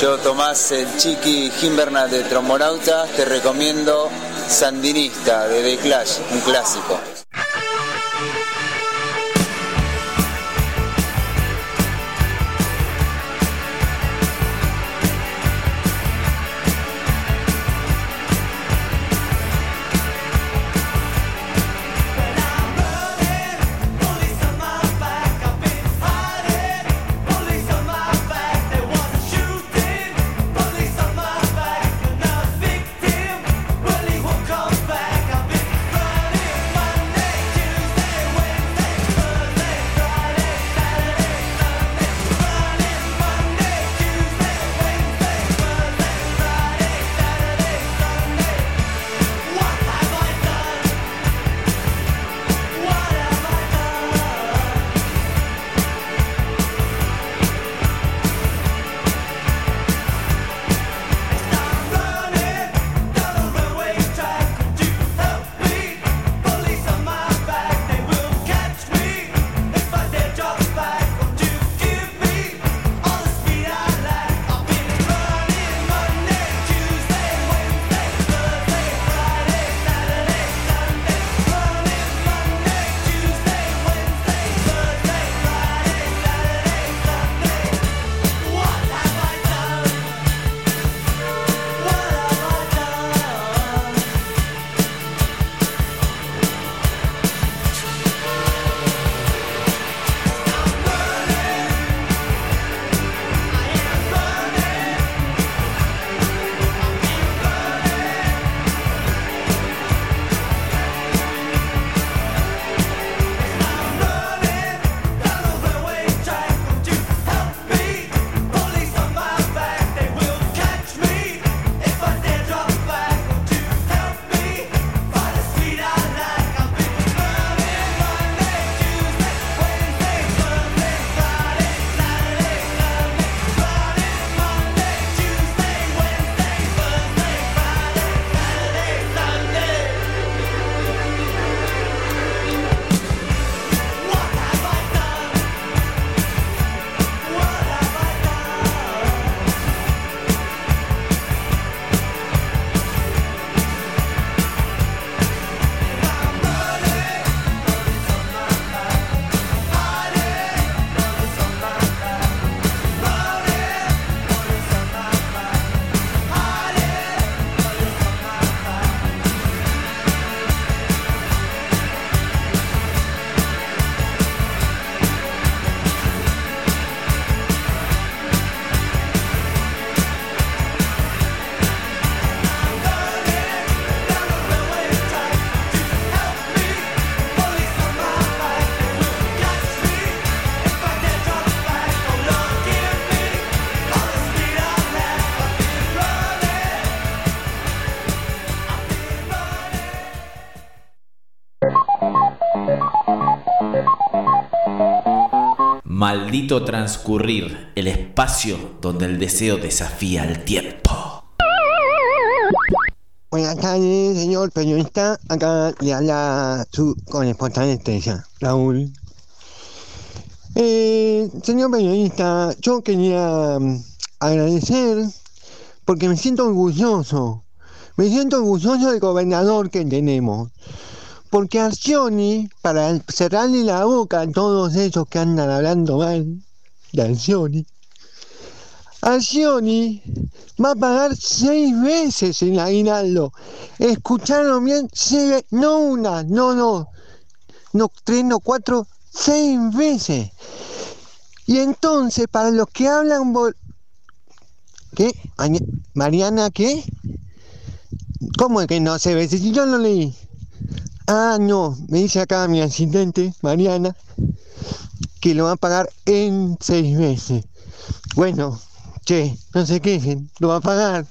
[SPEAKER 32] Yo, Tomás el Chiqui Gimbernat de Trombonauta, te recomiendo Sandinista de The Clash, un clásico.
[SPEAKER 31] Maldito transcurrir, el espacio donde el deseo desafía el tiempo.
[SPEAKER 33] Buenas tardes, señor periodista. Acá le habla su corresponsal estrella, Raúl. Eh, señor periodista, yo quería mm, agradecer porque me siento orgulloso. Me siento orgulloso del gobernador que tenemos. Porque Arcioni, para cerrarle la boca a todos esos que andan hablando mal de Arcioni, Arcioni va a pagar seis veces el aguinaldo. ¿Escucharon bien? Seis, no una, no, no, no tres, no cuatro, seis veces. Y entonces, para los que hablan... ¿Qué? ¿Mariana qué? ¿Cómo es que no se ve? Si yo no leí. Ah, no, me dice acá mi asistente, Mariana, que lo va a pagar en seis meses. Bueno, che, no se quejen, lo va a pagar.